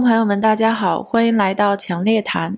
朋友们，大家好，欢迎来到强烈谈。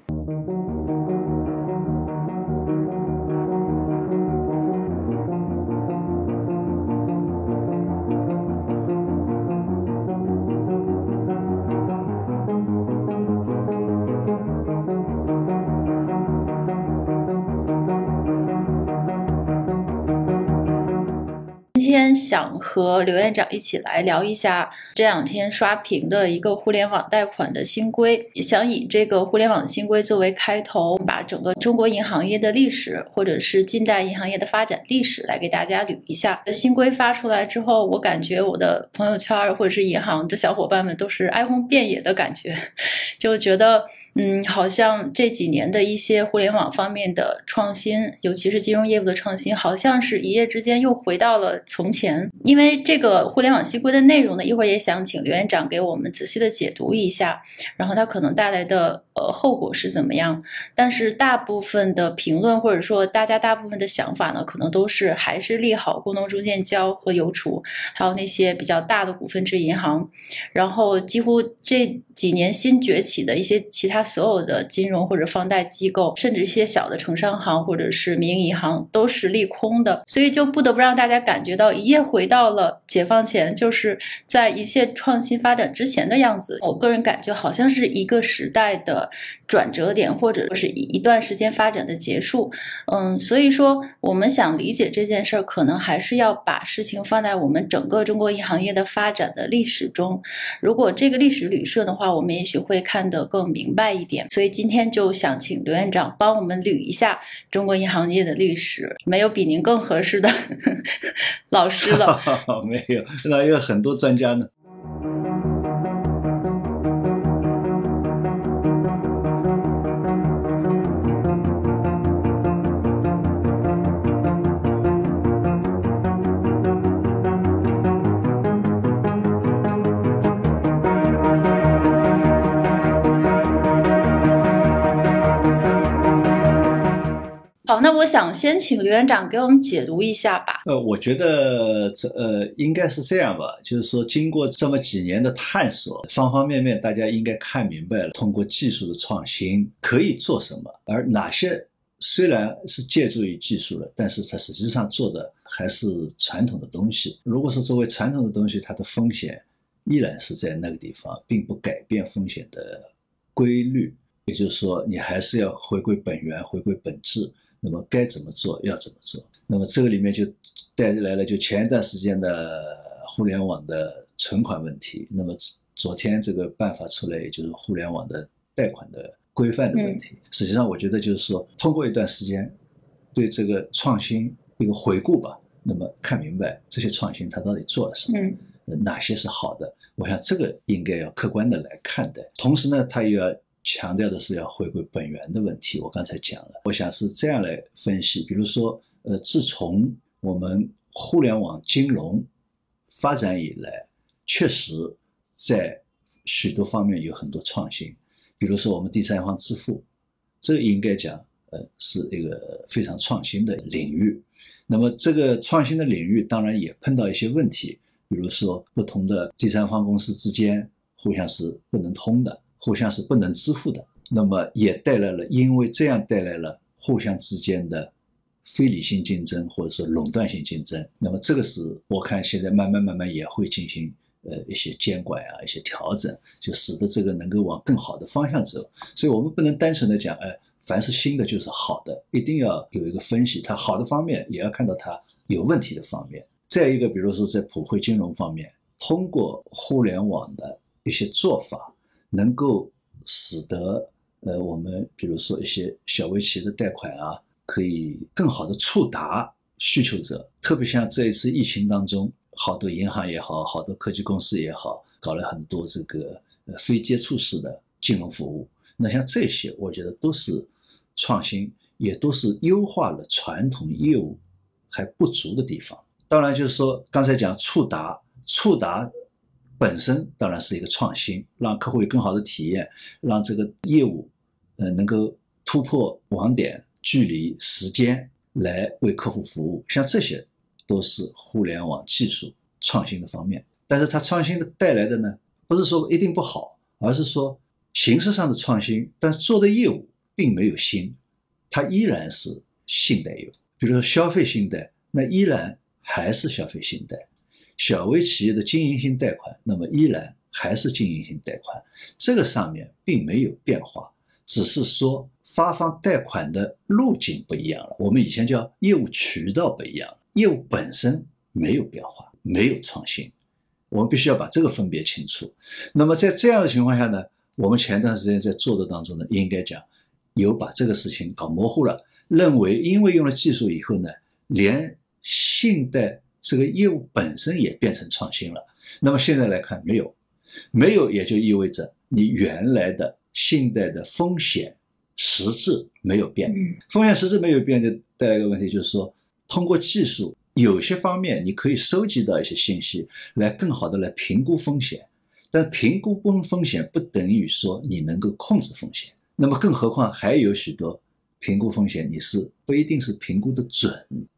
想和刘院长一起来聊一下这两天刷屏的一个互联网贷款的新规，想以这个互联网新规作为开头，把整个中国银行业的历史，或者是近代银行业的发展历史来给大家捋一下。新规发出来之后，我感觉我的朋友圈或者是银行的小伙伴们都是哀鸿遍野的感觉，就觉得嗯，好像这几年的一些互联网方面的创新，尤其是金融业务的创新，好像是一夜之间又回到了从前。因为这个互联网新规的内容呢，一会儿也想请刘院长给我们仔细的解读一下，然后它可能带来的呃后果是怎么样。但是大部分的评论或者说大家大部分的想法呢，可能都是还是利好工农中建交和邮储，还有那些比较大的股份制银行，然后几乎这几年新崛起的一些其他所有的金融或者放贷机构，甚至一些小的城商行或者是民营银行都是利空的，所以就不得不让大家感觉到一夜。回到了解放前，就是在一切创新发展之前的样子。我个人感觉好像是一个时代的转折点，或者说是一段时间发展的结束。嗯，所以说我们想理解这件事儿，可能还是要把事情放在我们整个中国银行业的发展的历史中。如果这个历史捋顺的话，我们也许会看得更明白一点。所以今天就想请刘院长帮我们捋一下中国银行业的历史。没有比您更合适的 老师了。没有，那有很多专家呢。我想先请刘院长给我们解读一下吧。呃，我觉得这呃应该是这样吧，就是说经过这么几年的探索，方方面面大家应该看明白了，通过技术的创新可以做什么，而哪些虽然是借助于技术了，但是它实际上做的还是传统的东西。如果说作为传统的东西，它的风险依然是在那个地方，并不改变风险的规律，也就是说，你还是要回归本源，回归本质。那么该怎么做，要怎么做？那么这个里面就带来了就前一段时间的互联网的存款问题。那么昨天这个办法出来，也就是互联网的贷款的规范的问题。实际上，我觉得就是说，通过一段时间对这个创新一个回顾吧，那么看明白这些创新它到底做了什么，哪些是好的。我想这个应该要客观的来看待。同时呢，它又要。强调的是要回归本源的问题，我刚才讲了，我想是这样来分析。比如说，呃，自从我们互联网金融发展以来，确实在许多方面有很多创新。比如说，我们第三方支付，这应该讲，呃，是一个非常创新的领域。那么，这个创新的领域当然也碰到一些问题，比如说不同的第三方公司之间互相是不能通的。互相是不能支付的，那么也带来了，因为这样带来了互相之间的非理性竞争或者说垄断性竞争。那么这个是我看现在慢慢慢慢也会进行呃一些监管啊，一些调整，就使得这个能够往更好的方向走。所以我们不能单纯的讲，哎，凡是新的就是好的，一定要有一个分析，它好的方面也要看到它有问题的方面。再一个，比如说在普惠金融方面，通过互联网的一些做法。能够使得呃我们比如说一些小微企业的贷款啊，可以更好的触达需求者。特别像这一次疫情当中，好多银行也好，好多科技公司也好，搞了很多这个非接触式的金融服务。那像这些，我觉得都是创新，也都是优化了传统业务还不足的地方。当然，就是说刚才讲触达，触达。本身当然是一个创新，让客户有更好的体验，让这个业务，呃，能够突破网点、距离、时间来为客户服务。像这些，都是互联网技术创新的方面。但是它创新的带来的呢，不是说一定不好，而是说形式上的创新，但是做的业务并没有新，它依然是信贷业务。比如说消费信贷，那依然还是消费信贷；小微企业的经营性贷款，那么依然还是经营性贷款。这个上面并没有变化，只是说发放贷款的路径不一样了。我们以前叫业务渠道不一样了，业务本身没有变化，没有创新。我们必须要把这个分别清楚。那么在这样的情况下呢，我们前段时间在做的当中呢，应该讲有把这个事情搞模糊了，认为因为用了技术以后呢，连信贷这个业务本身也变成创新了。那么现在来看没有，没有也就意味着你原来的信贷的风险实质没有变。风险实质没有变就带来一个问题，就是说通过技术。有些方面你可以收集到一些信息，来更好的来评估风险，但评估风风险不等于说你能够控制风险。那么更何况还有许多评估风险，你是不一定是评估的准。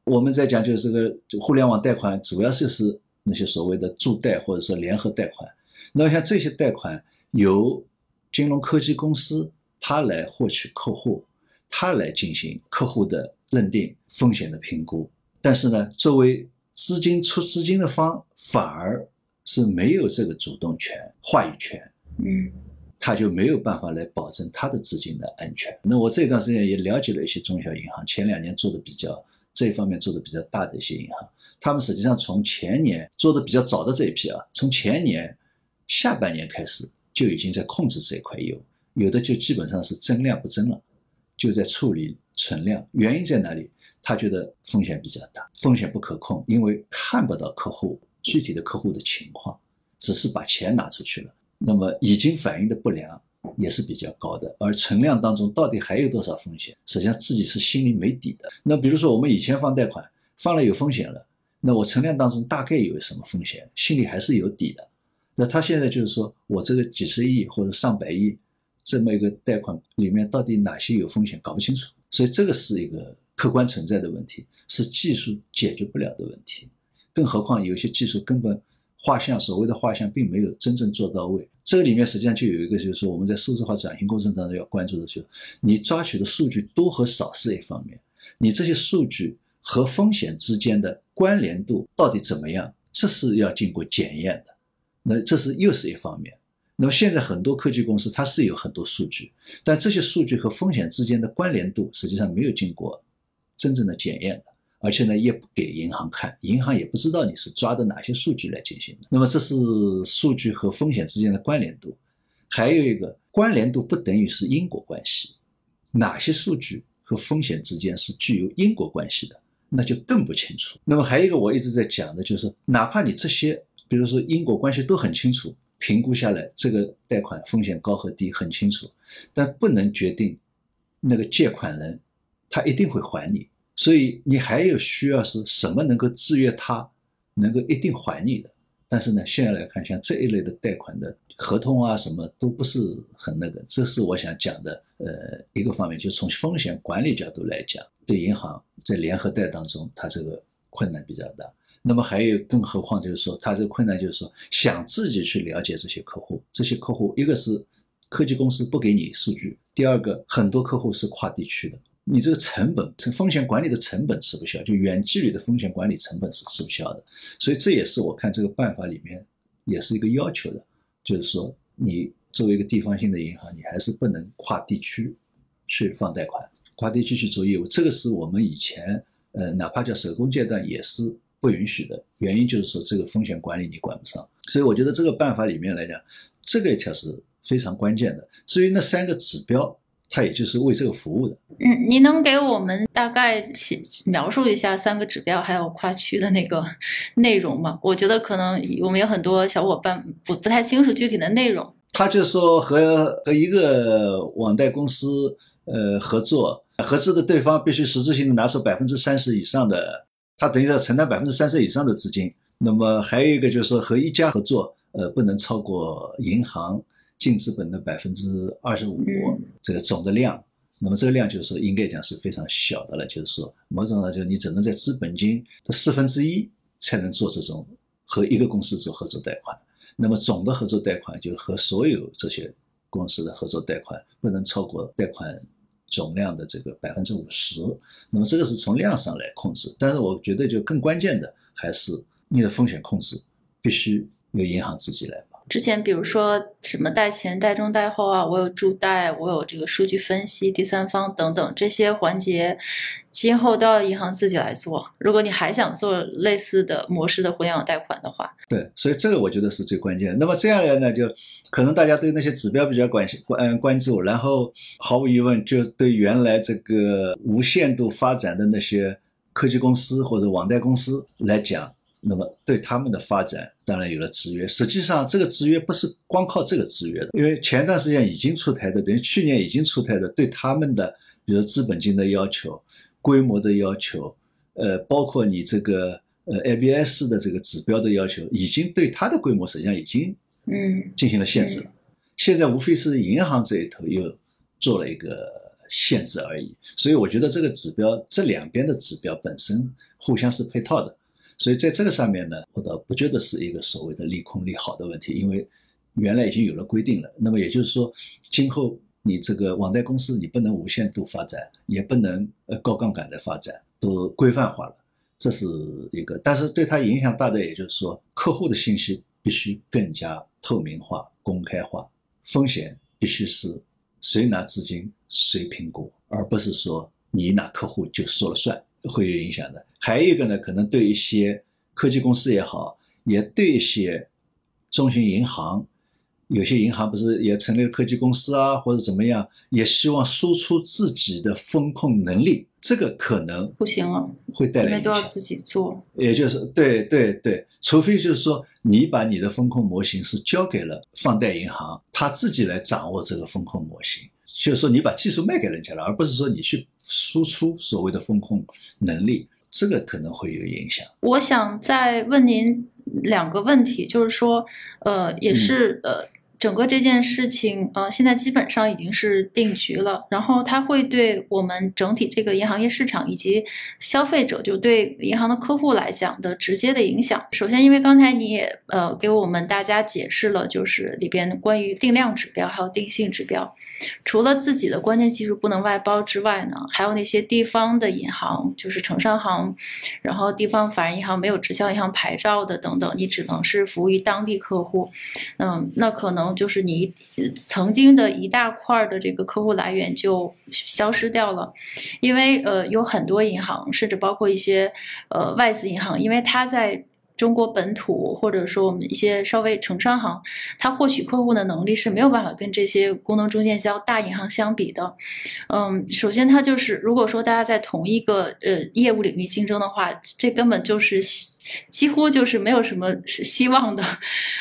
我们在讲就是这个互联网贷款，主要就是那些所谓的助贷或者说联合贷款。那像这些贷款由金融科技公司它来获取客户，它来进行客户的认定风险的评估。但是呢，作为资金出资金的方，反而是没有这个主动权、话语权，嗯，他就没有办法来保证他的资金的安全。那我这段时间也了解了一些中小银行，前两年做的比较这方面做的比较大的一些银行，他们实际上从前年做的比较早的这一批啊，从前年下半年开始就已经在控制这一块业务，有的就基本上是增量不增了，就在处理存量。原因在哪里？他觉得风险比较大，风险不可控，因为看不到客户具体的客户的情况，只是把钱拿出去了，那么已经反应的不良也是比较高的。而存量当中到底还有多少风险，实际上自己是心里没底的。那比如说我们以前放贷款放了有风险了，那我存量当中大概有什么风险，心里还是有底的。那他现在就是说我这个几十亿或者上百亿这么一个贷款里面到底哪些有风险搞不清楚，所以这个是一个。客观存在的问题是技术解决不了的问题，更何况有些技术根本画像所谓的画像并没有真正做到位。这个里面实际上就有一个，就是说我们在数字化转型过程当中要关注的，就是你抓取的数据多和少是一方面，你这些数据和风险之间的关联度到底怎么样，这是要经过检验的。那这是又是一方面。那么现在很多科技公司它是有很多数据，但这些数据和风险之间的关联度实际上没有经过。真正的检验的，而且呢也不给银行看，银行也不知道你是抓的哪些数据来进行的。那么这是数据和风险之间的关联度，还有一个关联度不等于是因果关系，哪些数据和风险之间是具有因果关系的，那就更不清楚。那么还有一个我一直在讲的就是，哪怕你这些，比如说因果关系都很清楚，评估下来这个贷款风险高和低很清楚，但不能决定那个借款人。他一定会还你，所以你还有需要是什么能够制约他，能够一定还你的？但是呢，现在来看，像这一类的贷款的合同啊，什么都不是很那个。这是我想讲的，呃，一个方面，就从风险管理角度来讲，对银行在联合贷当中，它这个困难比较大。那么还有，更何况就是说，它这个困难就是说，想自己去了解这些客户，这些客户一个是科技公司不给你数据，第二个很多客户是跨地区的。你这个成本，风险管理的成本吃不消，就远距离的风险管理成本是吃不消的，所以这也是我看这个办法里面也是一个要求的，就是说你作为一个地方性的银行，你还是不能跨地区去放贷款，跨地区去做业务，这个是我们以前呃哪怕叫手工阶段也是不允许的，原因就是说这个风险管理你管不上，所以我觉得这个办法里面来讲，这个一条是非常关键的。至于那三个指标。它也就是为这个服务的。嗯，你能给我们大概描述一下三个指标还有跨区的那个 内容吗？我觉得可能我们有很多小伙伴不不太清楚具体的内容。他就说和和一个网贷公司呃合作，合资的对方必须实质性的拿出百分之三十以上的，他等于要承担百分之三十以上的资金。那么还有一个就是说和一家合作，呃，不能超过银行。净资本的百分之二十五，这个总的量，那么这个量就是说应该讲是非常小的了，就是说某种上就你只能在资本金的四分之一才能做这种和一个公司做合作贷款。那么总的合作贷款就和所有这些公司的合作贷款不能超过贷款总量的这个百分之五十。那么这个是从量上来控制，但是我觉得就更关键的还是你的风险控制必须由银行自己来。之前比如说什么贷前、贷中、贷后啊，我有助贷，我有这个数据分析、第三方等等这些环节，今后都要银行自己来做。如果你还想做类似的模式的互联网贷款的话，对，所以这个我觉得是最关键。那么这样来呢，就可能大家对那些指标比较关心关关注，然后毫无疑问就对原来这个无限度发展的那些科技公司或者网贷公司来讲。那么对他们的发展当然有了制约。实际上，这个制约不是光靠这个制约的，因为前段时间已经出台的，等于去年已经出台的，对他们的，比如资本金的要求、规模的要求，呃，包括你这个呃 ABS 的这个指标的要求，已经对它的规模实际上已经嗯进行了限制了。现在无非是银行这一头又做了一个限制而已。所以我觉得这个指标，这两边的指标本身互相是配套的。所以在这个上面呢，我倒不觉得是一个所谓的利空利好的问题，因为原来已经有了规定了。那么也就是说，今后你这个网贷公司你不能无限度发展，也不能呃高杠杆的发展，都规范化了，这是一个。但是对它影响大的，也就是说，客户的信息必须更加透明化、公开化，风险必须是谁拿资金谁评估，而不是说你拿客户就说了算。会有影响的，还有一个呢，可能对一些科技公司也好，也对一些中型银行，有些银行不是也成立了科技公司啊，或者怎么样，也希望输出自己的风控能力，这个可能不行了，会带来影响，都要自己做。也就是对对对，除非就是说你把你的风控模型是交给了放贷银行，他自己来掌握这个风控模型。就是说，你把技术卖给人家了，而不是说你去输出所谓的风控能力，这个可能会有影响。我想再问您两个问题，就是说，呃，也是呃，整个这件事情，呃，现在基本上已经是定局了，然后它会对我们整体这个银行业市场以及消费者，就对银行的客户来讲的直接的影响。首先，因为刚才你也呃给我们大家解释了，就是里边关于定量指标还有定性指标。除了自己的关键技术不能外包之外呢，还有那些地方的银行，就是城商行，然后地方法人银行没有直销银行牌照的等等，你只能是服务于当地客户。嗯，那可能就是你曾经的一大块的这个客户来源就消失掉了，因为呃有很多银行，甚至包括一些呃外资银行，因为它在。中国本土或者说我们一些稍微城商行，它获取客户的能力是没有办法跟这些功能中间销大银行相比的。嗯，首先它就是，如果说大家在同一个呃业务领域竞争的话，这根本就是几乎就是没有什么希望的。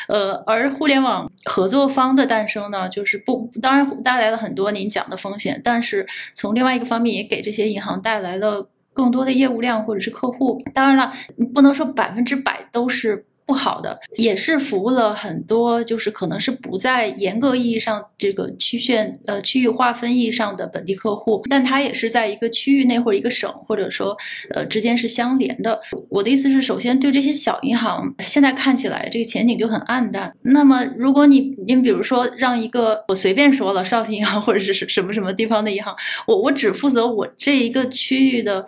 呃，而互联网合作方的诞生呢，就是不当然带来了很多您讲的风险，但是从另外一个方面也给这些银行带来了。更多的业务量或者是客户，当然了，不能说百分之百都是。不好的也是服务了很多，就是可能是不在严格意义上这个区县呃区域划分意义上的本地客户，但它也是在一个区域内或者一个省或者说呃之间是相连的。我的意思是，首先对这些小银行，现在看起来这个前景就很暗淡。那么如果你你比如说让一个我随便说了绍兴银行或者是什么什么地方的银行，我我只负责我这一个区域的，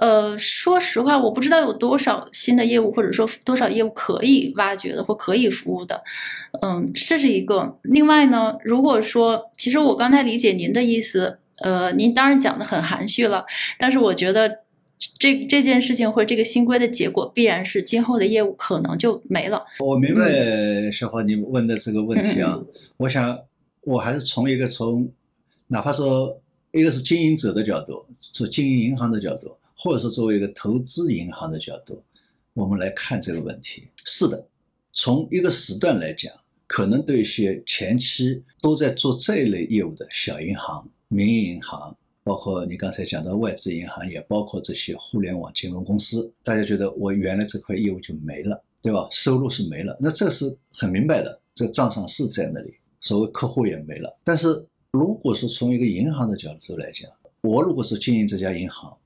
呃，说实话，我不知道有多少新的业务或者说多少业务可。可以挖掘的或可以服务的，嗯，这是一个。另外呢，如果说，其实我刚才理解您的意思，呃，您当然讲的很含蓄了，但是我觉得这这件事情或者这个新规的结果，必然是今后的业务可能就没了。我明白小华你问的这个问题啊，我想我还是从一个从，哪怕说一个是经营者的角度，从经营银行的角度，或者说作为一个投资银行的角度。我们来看这个问题，是的，从一个时段来讲，可能对一些前期都在做这一类业务的小银行、民营银行，包括你刚才讲的外资银行，也包括这些互联网金融公司，大家觉得我原来这块业务就没了，对吧？收入是没了，那这是很明白的，这账上是在那里，所谓客户也没了。但是如果是从一个银行的角度来讲，我如果是经营这家银行，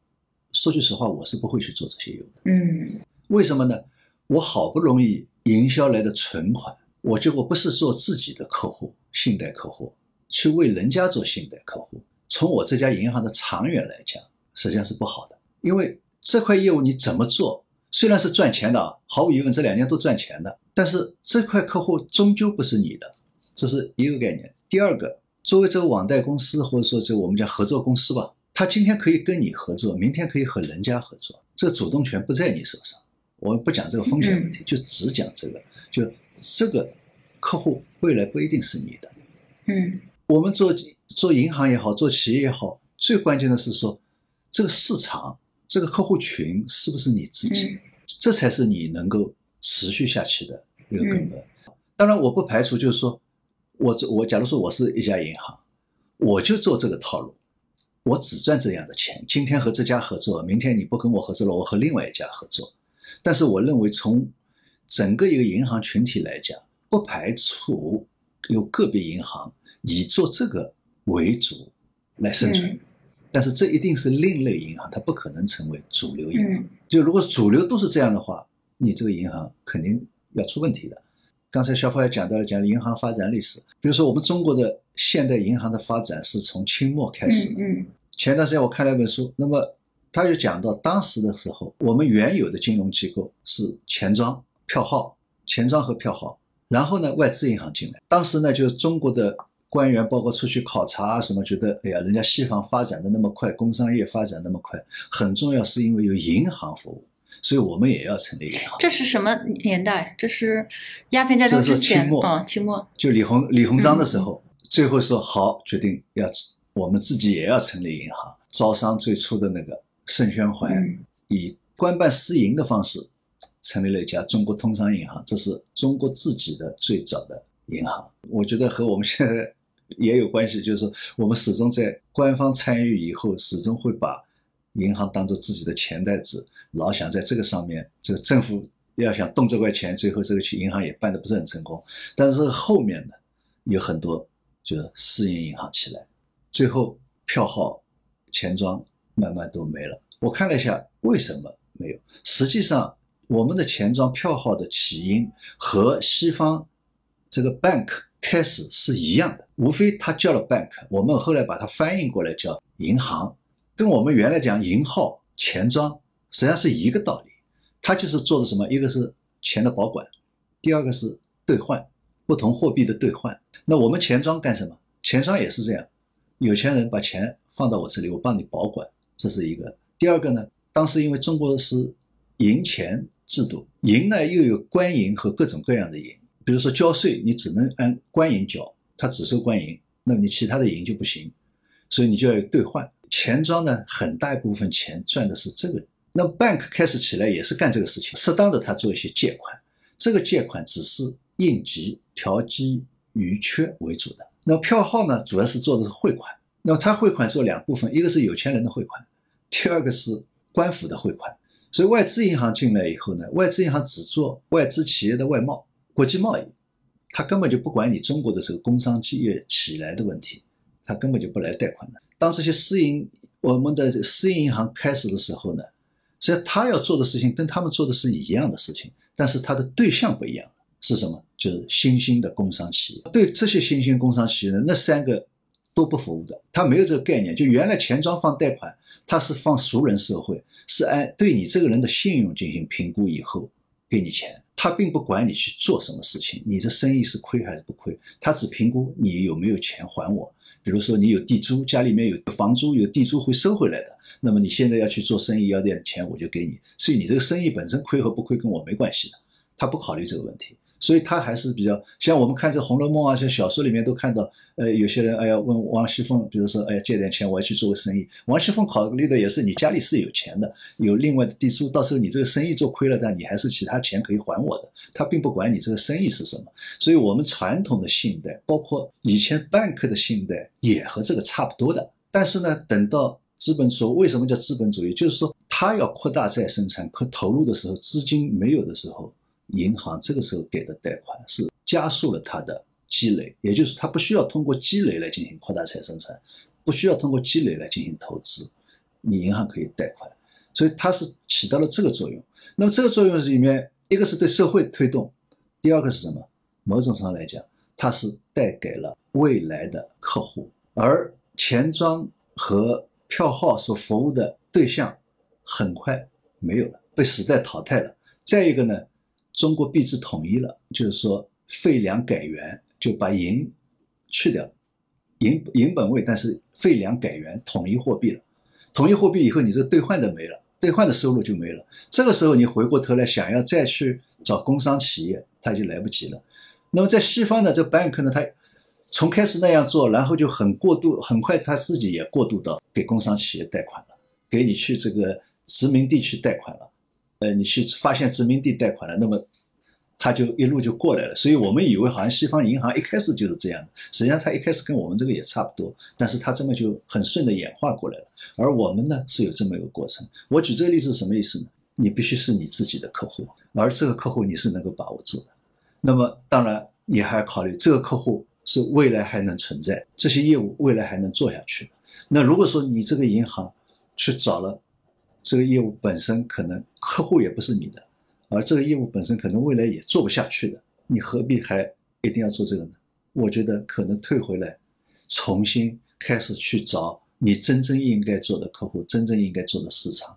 说句实话，我是不会去做这些业务的。嗯。为什么呢？我好不容易营销来的存款，我结果不是做自己的客户，信贷客户去为人家做信贷客户，从我这家银行的长远来讲，实际上是不好的，因为这块业务你怎么做，虽然是赚钱的啊，毫无疑问这两年都赚钱的，但是这块客户终究不是你的，这是一个概念。第二个，作为这个网贷公司或者说这我们叫合作公司吧，他今天可以跟你合作，明天可以和人家合作，这主动权不在你手上。我们不讲这个风险问题，就只讲这个，就这个客户未来不一定是你的。嗯我们做做银行也好，做企业也好，最关键的是说这个市场、这个客户群是不是你自己，嗯这才是你能够持续下去的一个根嗯本。当然，我不排除就是说，我这我假如说我是一家银行，我就做这个套路，我只赚这样的钱。今天和这家合作，明天你不跟我合作了，我和另外一家合作。但是我认为，从整个一个银行群体来讲，不排除有个别银行以做这个为主来生存。嗯但是这一定是另类银行，它不可能成为主流银行。嗯就如果主流都是这样的话，你这个银行肯定要出问题的。刚才小跑也讲到了，讲银行发展历史，比如说我们中国的现代银行的发展是从清末开始的。嗯前段时间我看了一本书，那么他就讲到当时的时候，我们原有的金融机构是钱庄、票号、钱庄和票号，然后呢外资银行进来。当时呢，就是中国的官员包括出去考察啊什么，觉得哎呀，人家西方发展的那么快，工商业发展那么快，很重要是因为有银行服务，所以我们也要成立银行。这是什么年代？这是鸦片战争这之前啊，清末。就李鸿李鸿章的嗯时候，最后说好，决定要我们自己也要成立银行。招商最初的那个盛宣怀，嗯以官办私营的方式成立了一家中国通商银行，这是中国自己的最早的银行。我觉得和我们现在 也有关系，就是我们始终在官方参与以后，始终会把银行当做自己的钱袋子，老想在这个上面，这个政府要想动这块钱，最后这个去银行也办得不是很成功。但是后面呢，有很多就是私营银行起来，最后票号、钱庄慢慢都没了。我看了一下，为什么没有？实际上，我们的钱庄票号的起因和西方这个 bank 开始是一样的，无非它叫了 bank，我们后来把它翻译过来叫银行，跟我们原来讲银号、钱庄实际上是一个道理。它就是做的什么？一个是钱的保管，第二个是兑换不同货币的兑换。那我们钱庄干什么？钱庄也是这样，有钱人把钱放到我这里，我帮你保管，这是一个。第二个呢，当时因为中国是银钱制度，银呢又有官银和各种各样的银，比如说交税，你只能按官银交，它只收官银，那你其他的银就不行，所以你就要兑换。钱庄呢，很大一部分钱赚的是这个。那 bank 开始起来也是干这个事情，适当的他做一些借款，这个借款只是应急、调剂余缺为主的。那票号呢，主要是做的是汇款。那他汇款做两部分，一个是有钱人的汇款，第二个是官府的汇款。所以外资银行进来以后呢，外资银行只做外资企业的外贸、国际贸易，他根本就不管你中国的这个工商企业起来的问题，他根本就不来贷款的。当这些私营我们的私营银行开始的时候呢，实际上他要做的事情跟他们做的是一样的事情，但是他的对象不一样，是什么？就是新兴的工商企业。对这些新兴工商企业呢，那三个都不服务的，他没有这个概念。就原来钱庄放贷款，他是放熟人社会，是按对你这个人的信用进行评估以后给你钱，他并不管你去做什么事情，你的生意是亏还是不亏，他只评估你有没有钱还我。比如说你有地租，家里面有房租，有地租会收回来的，那么你现在要去做生意，要点钱我就给你，所以你这个生意本身亏和不亏跟我没关系的，他不考虑这个问题。所以他还是比较像我们看这《红楼梦》啊，像小说里面都看到，呃，有些人哎呀问王熙凤，比如说哎呀借点钱，我要去做个生意。王熙凤考虑的也是你家里是有钱的，有另外的地租，到时候你这个生意做亏了，但你还是其他钱可以还我的。他并不管你这个生意是什么。所以我们传统的信贷，包括以前 bank 的信贷，也和这个差不多的。但是呢，等到资本主，为什么叫资本主义？就是说他要扩大再生产，可投入的时候资金没有的时候。银行这个时候给的贷款是加速了它的积累，也就是它不需要通过积累来进行扩大再生产，不需要通过积累来进行投资，你银行可以贷款，所以它是起到了这个作用。那么这个作用里面，一个是对社会推动，第二个是什么？某种上来讲，它是带给了未来的客户，而钱庄和票号所服务的对象很快没有了，被时代淘汰了。再一个呢，中国币制统一了，就是说废两改元，就把银去掉，银银本位，但是废两改元，统一货币了。统一货币以后，你这兑换的没了，兑换的收入就没了。这个时候，你回过头来想要再去找工商企业，它就来不及了。那么在西方呢，这 bank 呢，它从开始那样做，然后就很过度，很快他自己也过渡到给工商企业贷款了，给你去这个殖民地去贷款了。呃，你去发现殖民地贷款了，那么。他就一路就过来了，所以我们以为好像西方银行一开始就是这样的，实际上他一开始跟我们这个也差不多，但是他这么就很顺的演化过来了。而我们呢是有这么一个过程。我举这个例子什么意思呢？你必须是你自己的客户，而这个客户你是能够把握住的。那么当然你还要考虑这个客户是未来还能存在，这些业务未来还能做下去。那如果说你这个银行去找了这个业务本身可能客户也不是你的。而这个业务本身可能未来也做不下去的，你何必还一定要做这个呢？我觉得可能退回来，重新开始去找你真正应该做的客户，真正应该做的市场，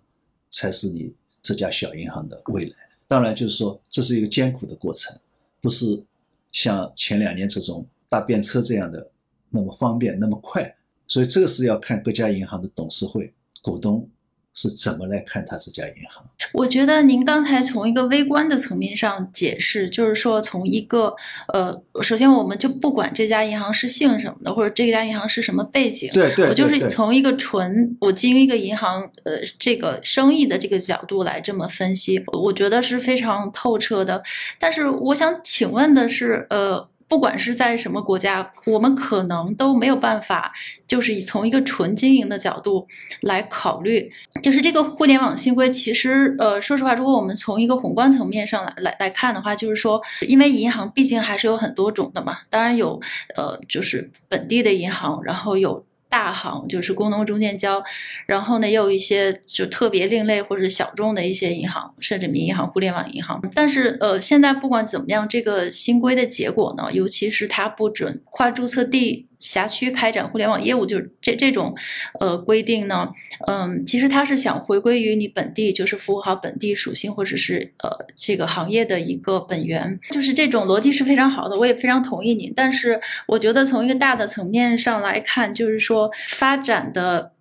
才是你这家小银行的未来。当然，就是说这是一个艰苦的过程，不是像前两年这种搭便车这样的那么方便那么快。所以这个是要看各家银行的董事会、股东。是怎么来看他这家银行？我觉得您刚才从一个微观的层面上解释，就是说从一个呃，首先我们就不管这家银行是姓什么的，或者这家银行是什么背景，对对，我就是从一个纯我经营一个银行呃这个生意的这个角度来这么分析，我觉得是非常透彻的。但是我想请问的是，呃。不管是在什么国家，我们可能都没有办法，就是从一个纯经营的角度来考虑，就是这个互联网新规，其实呃，说实话，如果我们从一个宏观层面上来来来看的话，就是说，因为银行毕竟还是有很多种的嘛，当然有呃，就是本地的银行，然后有。大行就是工农中建交，然后呢，也有一些就特别另类或者小众的一些银行，甚至民营银行、互联网银行。但是，呃，现在不管怎么样，这个新规的结果呢，尤其是它不准跨注册地。辖区开展互联网业务，就是这这种，呃，规定呢，嗯，其实它是想回归于你本地，就是服务好本地属性或者是呃这个行业的一个本源，就是这种逻辑是非常好的，我也非常同意你。但是我觉得从一个大的层面上来看，就是说发展的。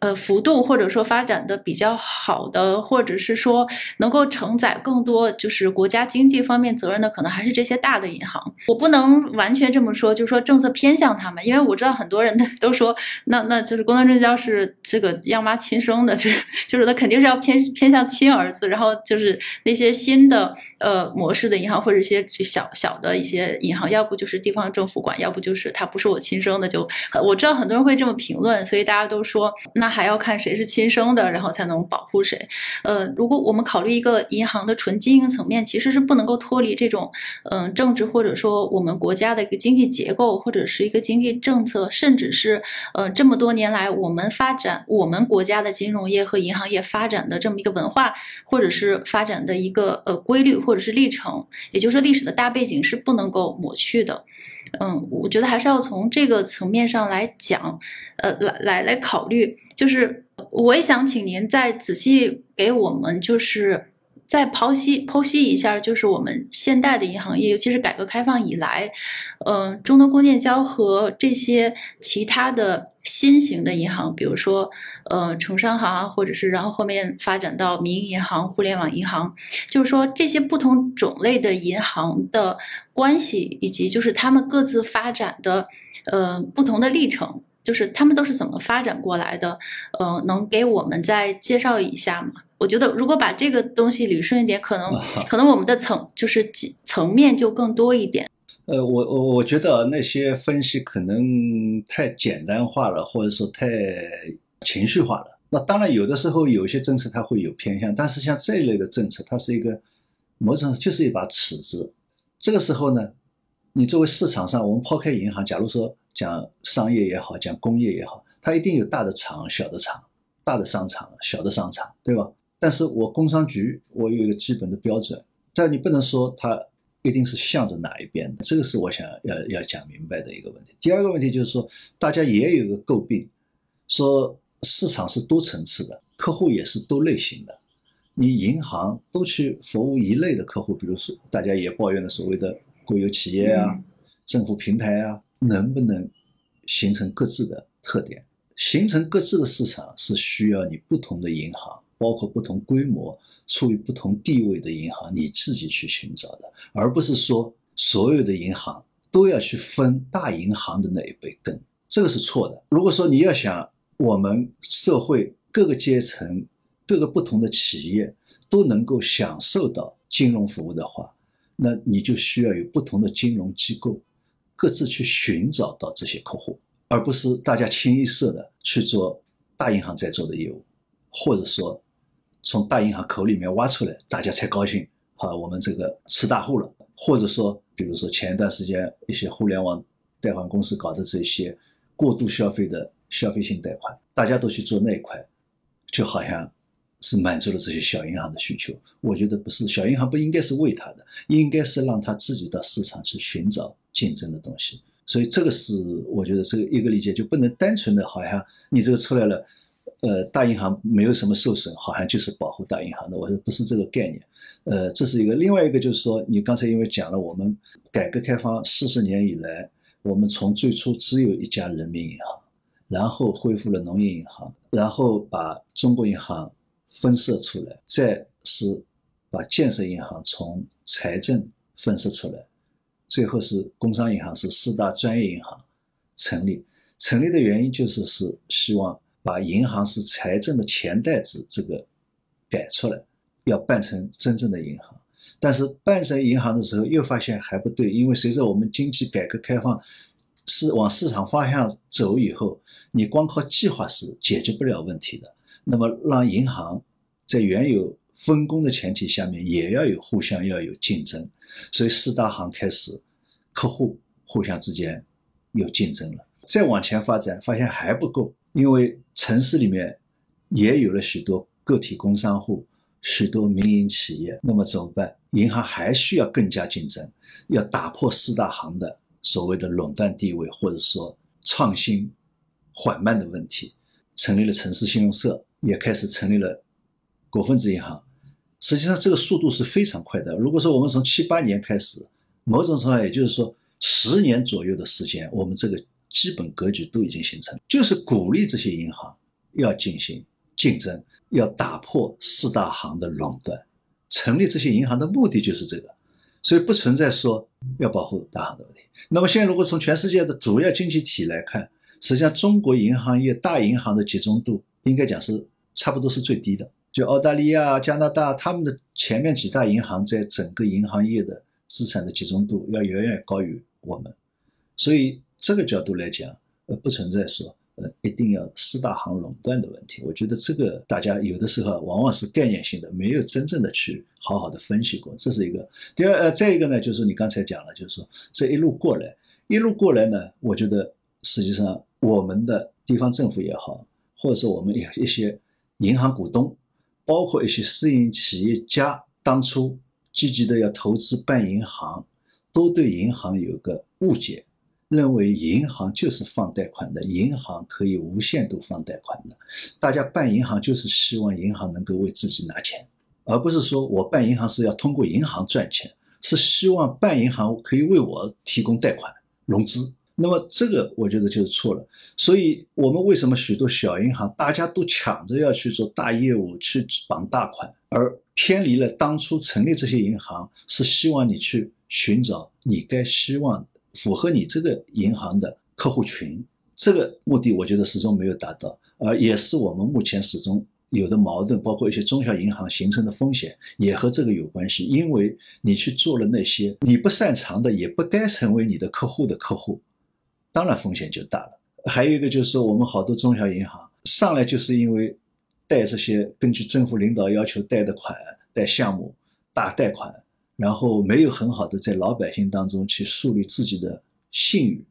呃，幅度或者说发展的比较好的，或者是说能够承载更多就是国家经济方面责任的，可能还是这些大的银行。我不能完全这么说，就是说政策偏向他们，因为我知道很多人都说，那那就是工农证交是这个央妈亲生的，就是就是他肯定是要偏偏向亲儿子。然后就是那些新的呃模式的银行或者一些就小小的一些银行，要不就是地方政府管，要不就是他不是我亲生的。就我知道很多人会这么评论，所以大家都说那。那还要看谁是亲生的，然后才能保护谁。呃，如果我们考虑一个银行的纯经营层面，其实是不能够脱离这种，嗯，政治或者说我们国家的一个经济结构，或者是一个经济政策，甚至是呃这么多年来我们发展我们国家的金融业和银行业发展的这么一个文化，或者是发展的一个呃规律或者是历程，也就是说历史的大背景是不能够抹去的。嗯，我觉得还是要从这个层面上来讲，呃，来来来考虑。就是我也想请您再仔细给我们，就是再剖析剖析一下，就是我们现代的银行业，尤其是改革开放以来，嗯，中东公建交和这些其他的新型的银行，比如说呃城商行啊，或者是然后后面发展到民营银行、互联网银行，就是说这些不同种类的银行的。关系以及就是他们各自发展的，呃，不同的历程，就是他们都是怎么发展过来的，呃，能给我们再介绍一下吗？我觉得如果把这个东西捋顺一点，可能 可能我们的层就是层面就更多一点。呃，我我我觉得那些分析可能太简单化了，或者说太情绪化了。那当然有的时候有些政策它会有偏向，但是像这一类的政策，它是一个某种就是一把尺子。这个时候呢，你作为市场上，我们抛开银行，假如说讲商业也好，讲工业也好，它一定有大的厂、小的厂，大的商场、小的商场，对吧？但是我工商局，我有一个基本的标准，但你不能说它一定是向着哪一边的，这个是我想要要讲明白的一个问题。第二个问题就是说，大家也有一个诟病，说市场是多层次的，客户也是多类型的。你银行都去服务一类的客户，比如说大家也抱怨的所谓的国有企业啊、政府平台啊，能不能形成各自的特点？形成各自的市场是需要你不同的银行，包括不同规模、处于不同地位的银行，你自己去寻找的，而不是说所有的银行都要去分大银行的那一杯羹，这个是错的。如果说你要想我们社会各个阶层、各个不同的企业都能够享受到金融服务的话，那你就需要有不同的金融机构各自去寻找到这些客户。而不是大家清一色的去做大银行在做的业务，或者说从大银行口里面挖出来，大家才高兴。好，我们这个吃大户了。或者说，比如说前一段时间一些互联网贷款公司搞的这些过度消费的消费性贷款，大家都去做那一块，就好像是满足了这些小银行的需求。我觉得不是，小银行不应该是为他的，应该是让他自己到市场去寻找竞争的东西。所以这个是我觉得这个一个理解，就不能单纯的好像你这个出来了，呃，大银行没有什么受损，好像就是保护大银行的，我说不是这个概念，呃，这是一个。另外一个就是说，你刚才因为讲了，我们改革开放四十年以来，我们从最初只有一家人民银行，然后恢复了农业银行，然后把中国银行分设出来，再是把建设银行从财政分设出来。最后是工商银行是四大专业银行成立，成立的原因就是是希望把银行是财政的钱袋子这个改出来，要办成真正的银行。但是办成银行的时候又发现还不对，因为随着我们经济改革开放，是往市场方向走以后，你光靠计划是解决不了问题的。那么让银行在原有分工的前提下面，也要有互相要有竞争。所以四大行开始，客户互相之间有竞争了。再往前发展，发现还不够，因为城市里面也有了许多个体工商户、许多民营企业。那么怎么办？银行还需要更加竞争，要打破四大行的所谓的垄断地位，或者说创新缓慢的问题。成立了城市信用社，也开始成立了股份制银行。实际上，这个速度是非常快的。如果说我们从七八年开始，某种程度上也就是说十年左右的时间，我们这个基本格局都已经形成，就是鼓励这些银行要进行竞争，要打破四大行的垄断。成立这些银行的目的就是这个，所以不存在说要保护大行的问题。那么现在，如果从全世界的主要经济体来看，实际上中国银行业大银行的集中度应该讲是差不多是最低的。就澳大利亚、加拿大，他们的前面几大银行在整个银行业的资产的集中度要远远高于我们，所以这个角度来讲，呃，不存在说呃一定要四大行垄断的问题。我觉得这个大家有的时候往往是概念性的，没有真正的去好好的分析过。这是一个。第二，呃，再一个呢，就是你刚才讲了，就是说这一路过来，一路过来呢，我觉得实际上我们的地方政府也好，或者是我们一一些银行股东。包括一些私营企业家，当初积极的要投资办银行，都对银行有个误解，认为银行就是放贷款的，银行可以无限度放贷款的。大家办银行就是希望银行能够为自己拿钱，而不是说我办银行是要通过银行赚钱，是希望办银行可以为我提供贷款融资。那么这个我觉得就是错了，所以我们为什么许多小银行大家都抢着要去做大业务去绑大款，而偏离了当初成立这些银行是希望你去寻找你该希望符合你这个银行的客户群，这个目的我觉得始终没有达到，而也是我们目前始终有的矛盾，包括一些中小银行形成的风险也和这个有关系，因为你去做了那些你不擅长的，也不该成为你的客户的客户。当然风险就大了。还有一个就是说，我们好多中小银行上来就是因为贷这些根据政府领导要求贷的款、贷项目、大贷款，然后没有很好的在老百姓当中去树立自己的信誉，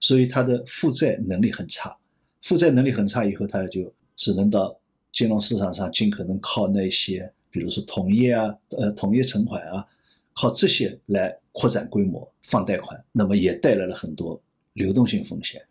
所以他的负债能力很差。负债能力很差以后，他就只能到金融市场上尽可能靠那些，比如说同业啊、呃同业存款啊，靠这些来扩展规模放贷款，那么也带来了很多流动性风险。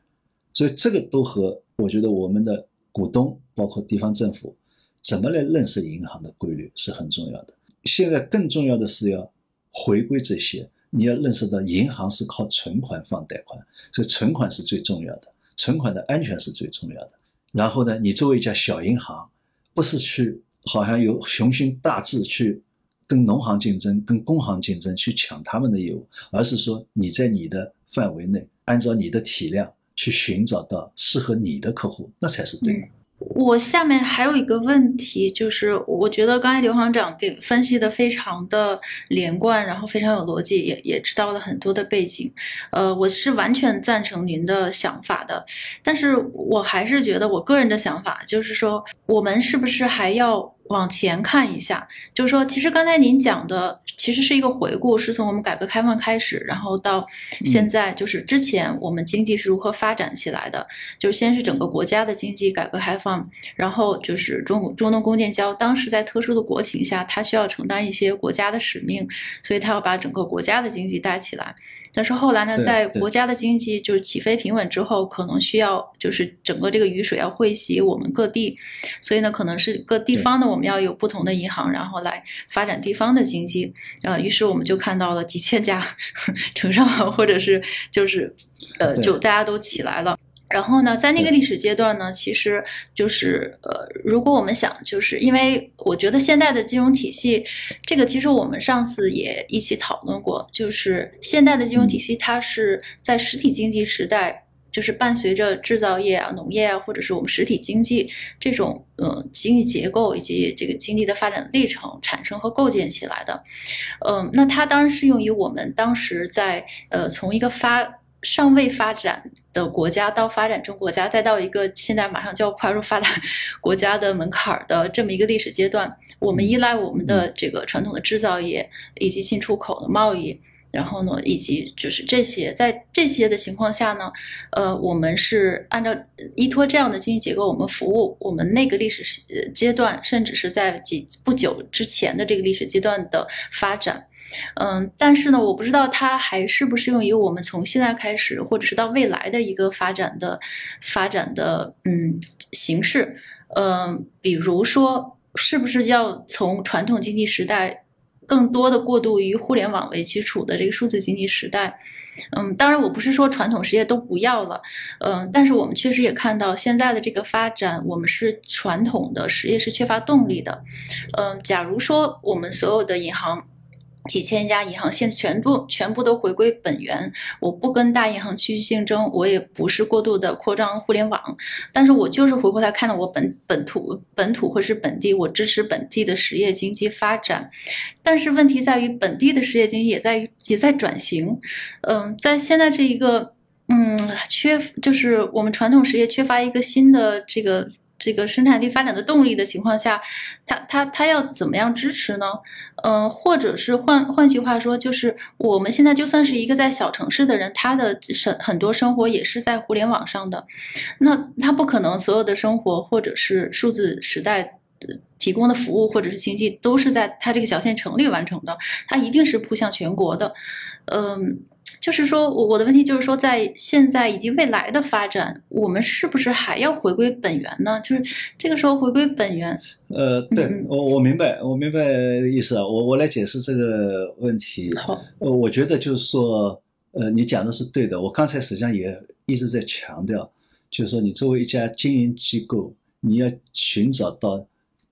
所以这个都和我觉得我们的股东包括地方政府怎么来认识银行的规律是很重要的。现在更重要的是要回归这些，你要认识到银行是靠存款放贷款，所以存款是最重要的，存款的安全是最重要的。然后呢，你作为一家小银行，不是去好像有雄心大志去。跟农行竞争，跟工行竞争，去抢他们的业务，而是说你在你的范围内，按照你的体量去寻找到适合你的客户，那才是对的。我下面还有一个问题，就是我觉得刚才刘行长给分析的非常的连贯，然后非常有逻辑，也也知道了很多的背景。呃，我是完全赞成您的想法的，但是我还是觉得我个人的想法就是说，我们是不是还要？往前看一下，就是说，其实刚才您讲的其实是一个回顾，是从我们改革开放开始，然后到现在，就是之前我们经济是如何发展起来的。就是先是整个国家的经济改革开放，然后就是中中东弓建交，当时在特殊的国情下，它需要承担一些国家的使命，所以它要把整个国家的经济带起来。但是后来呢，在国家的经济就是起飞平稳之后，可能需要就是整个这个雨水要汇集我们各地，所以呢，可能是各地方呢我们要有不同的银行，然后来发展地方的经济。呃，于是我们就看到了几千家 城商行，或者是就是呃，就大家都起来了。然后呢，在那个历史阶段呢，其实就是呃，如果我们想，就是因为我觉得现代的金融体系，这个其实我们上次也一起讨论过，就是现代的金融体系，它是在实体经济时代，就是伴随着制造业啊、农业啊，或者是我们实体经济这种呃经济结构以及这个经济的发展历程产生和构建起来的。嗯，那它当然适用于我们当时在呃从一个发。尚未发展的国家到发展中国家，再到一个现在马上就要跨入发达 国家的门槛儿的这么一个历史阶段，我们依赖我们的这个传统的制造业以及进出口的贸易，然后呢，以及就是这些，在这些的情况下呢，呃，我们是按照依托这样的经济结构，我们服务我们那个历史阶段，甚至是在几不久之前的这个历史阶段的发展。嗯，但是呢，我不知道它还适不适用于我们从现在开始，或者是到未来的一个发展的发展的嗯形式。嗯，比如说，是不是要从传统经济时代更多的过渡于互联网为基础的这个数字经济时代？嗯，当然，我不是说传统实业都不要了，嗯，但是我们确实也看到现在的这个发展，我们是传统的实业是缺乏动力的。嗯，假如说我们所有的银行。几千家银行现在全部全部都回归本源，我不跟大银行去竞争，我也不是过度的扩张互联网，但是我就是回过来看到我本本土本土或是本地，我支持本地的实业经济发展，但是问题在于本地的实业经济也在也在转型，嗯，在现在这一个嗯缺就是我们传统实业缺乏一个新的这个。这个生产力发展的动力的情况下，他他他要怎么样支持呢？嗯，或者是换换句话说，就是我们现在就算是一个在小城市的人，他的生很多生活也是在互联网上的，那他不可能所有的生活或者是数字时代提供的服务或者是经济都是在他这个小县城里完成的，他一定是铺向全国的，嗯。就是说，我我的问题就是说，在现在以及未来的发展，我们是不是还要回归本源呢？就是这个时候回归本源。呃，对我我明白，我明白意思啊。我我来解释这个问题。好，呃，我觉得就是说，呃，你讲的是对的。我刚才实际上也一直在强调，就是说，你作为一家经营机构，你要寻找到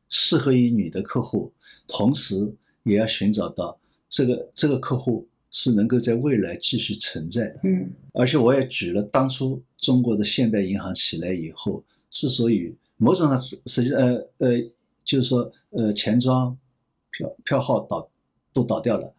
适合于你的客户，同时也要寻找到这个这个客户。是能够在未来继续存在的，嗯，而且我也举了当初中国的现代银行起来以后，之所以某种上实实际呃呃，就是说呃钱庄票票号倒都倒掉了，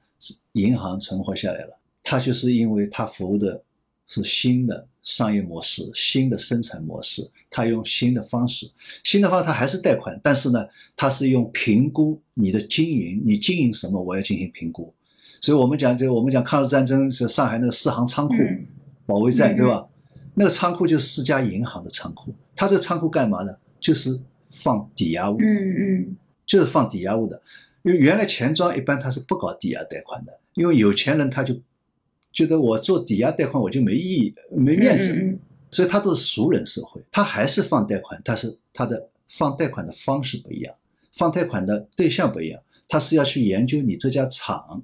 银行存活下来了，它就是因为它服务的是新的商业模式、新的生产模式，它用新的方式，新的方式它还是贷款，但是呢，它是用评估你的经营，你经营什么，我要进行评估。所以我们讲这个，我们讲抗日战争是上海那个四行仓库保卫战，对吧？那个仓库就是四家银行的仓库，它这个仓库干嘛呢？就是放抵押物，嗯嗯，就是放抵押物的。因为原来钱庄一般他是不搞抵押贷款的，因为有钱人他就觉得我做抵押贷款我就没意义、没面子，所以他都是熟人社会，他还是放贷款，但是他的放贷款的方式不一样，放贷款的对象不一样，他是要去研究你这家厂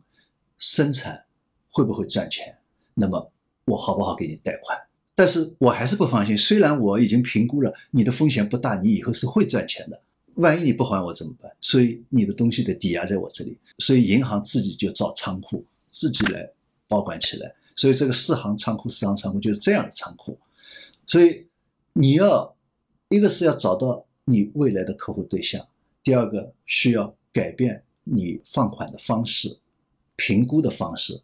生产会不会赚钱，那么我好不好给你贷款？但是我还是不放心，虽然我已经评估了你的风险不大，你以后是会赚钱的，万一你不还我怎么办？所以你的东西得抵押在我这里，所以银行自己就造仓库，自己来保管起来。所以这个四行仓库、四行仓库就是这样的仓库。所以你要一个是要找到你未来的客户对象，第二个需要改变你放款的方式、评估的方式，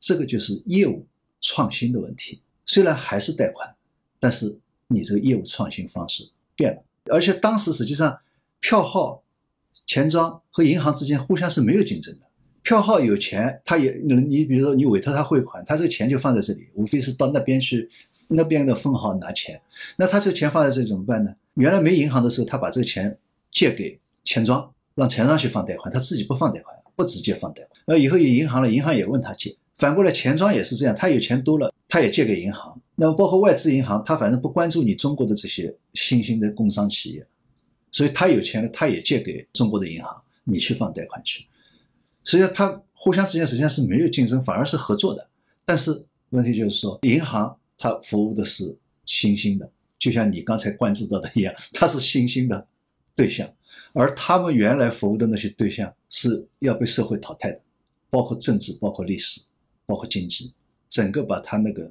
这个就是业务创新的问题。虽然还是贷款，但是你这个业务创新方式变了，而且当时实际上票号、钱庄和银行之间互相是没有竞争的。票号有钱，他也你比如说你委托他汇款，他这个钱就放在这里，无非是到那边去那边的分行拿钱。那他这个钱放在这里怎么办呢？原来没银行的时候，他把这个钱借给钱庄，让钱庄去放贷款，他自己不放贷款，不直接放贷款。那以后有银行了，银行也问他借。反过来，钱庄也是这样，他有钱多了，他也借给银行。那么包括外资银行，他反正不关注你中国的这些新兴的工商企业，所以他有钱了，他也借给中国的银行，你去放贷款去。实际上，他互相之间实际上是没有竞争，反而是合作的。但是问题就是说，银行它服务的是新兴的，就像你刚才关注到的一样，它是新兴的对象，而他们原来服务的那些对象是要被社会淘汰的，包括政治，包括历史，包括经济，整个把它那个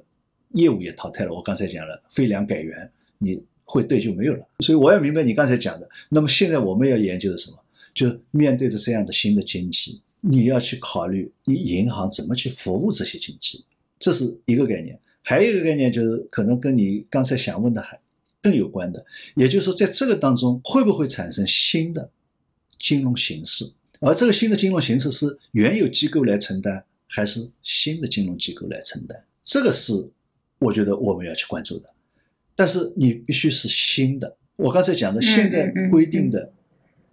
业务也淘汰了。我刚才讲了，废粮改元，你会对就没有了。所以我要明白你刚才讲的。那么现在我们要研究的什么？就面对着这样的新的经济。你要去考虑你银行怎么去服务这些经济，这是一个概念。还有一个概念就是可能跟你刚才想问的还更有关的，也就是说在这个当中会不会产生新的金融形式？而这个新的金融形式是原有机构来承担，还是新的金融机构来承担？这个是我觉得我们要去关注的。但是你必须是新的。我刚才讲的现在规定的。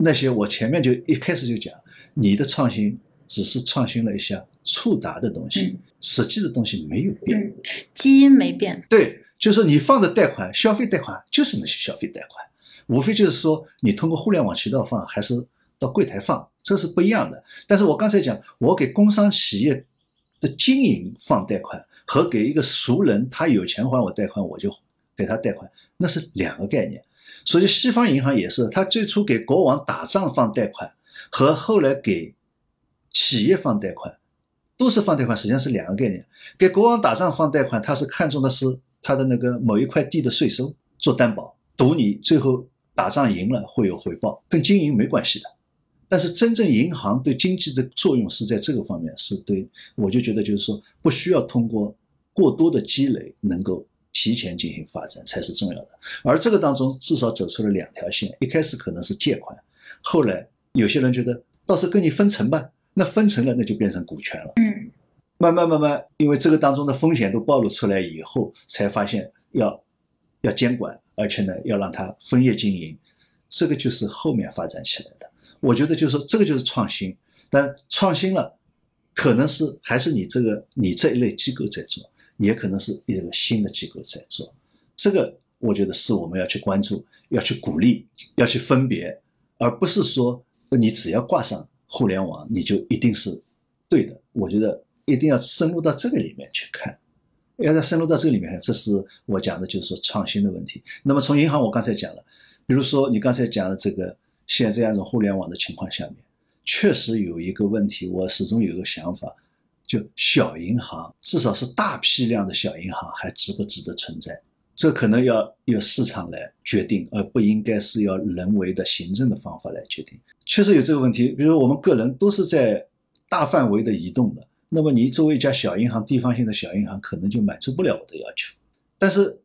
那些我前面就一开始就讲，你的创新只是创新了一下触达的东西，实际的东西没有变，基因没变。对，就是你放的贷款，消费贷款就是那些消费贷款，无非就是说你通过互联网渠道放还是到柜台放，这是不一样的。但是我刚才讲，我给工商企业的经营放贷款，和给一个熟人他有钱还我贷款，我就给他贷款，那是两个概念。所以西方银行也是，他最初给国王打仗放贷款，和后来给企业放贷款，都是放贷款，实际上是两个概念。给国王打仗放贷款，他是看中的是他的那个某一块地的税收做担保，赌你最后打仗赢了会有回报，跟经营没关系的。但是真正银行对经济的作用是在这个方面，是对我就觉得就是说不需要通过过多的积累能够。提前进行发展才是重要的，而这个当中至少走出了两条线，一开始可能是借款，后来有些人觉得倒是跟你分成吧，那分成了那就变成股权了。慢慢慢慢，因为这个当中的风险都暴露出来以后，才发现要要监管，而且呢要让它分业经营，这个就是后面发展起来的。我觉得就是说这个就是创新，但创新了，可能是还是你这个你这一类机构在做。也可能是一个新的机构在做，这个我觉得是我们要去关注、要去鼓励、要去分别，而不是说你只要挂上互联网，你就一定是对的。我觉得一定要深入到这个里面去看，要在深入到这个里面，这是我讲的就是说创新的问题。那么从银行，我刚才讲了，比如说你刚才讲的这个现在这样一种互联网的情况下面，确实有一个问题，我始终有一个想法。就小银行，至少是大批量的小银行，还值不值得存在？这可能要由市场来决定，而不应该是要人为的行政的方法来决定。确实有这个问题，比如我们个人都是在大范围的移动的，那么你作为一家小银行，地方性的小银行，可能就满足不了我的要求。但是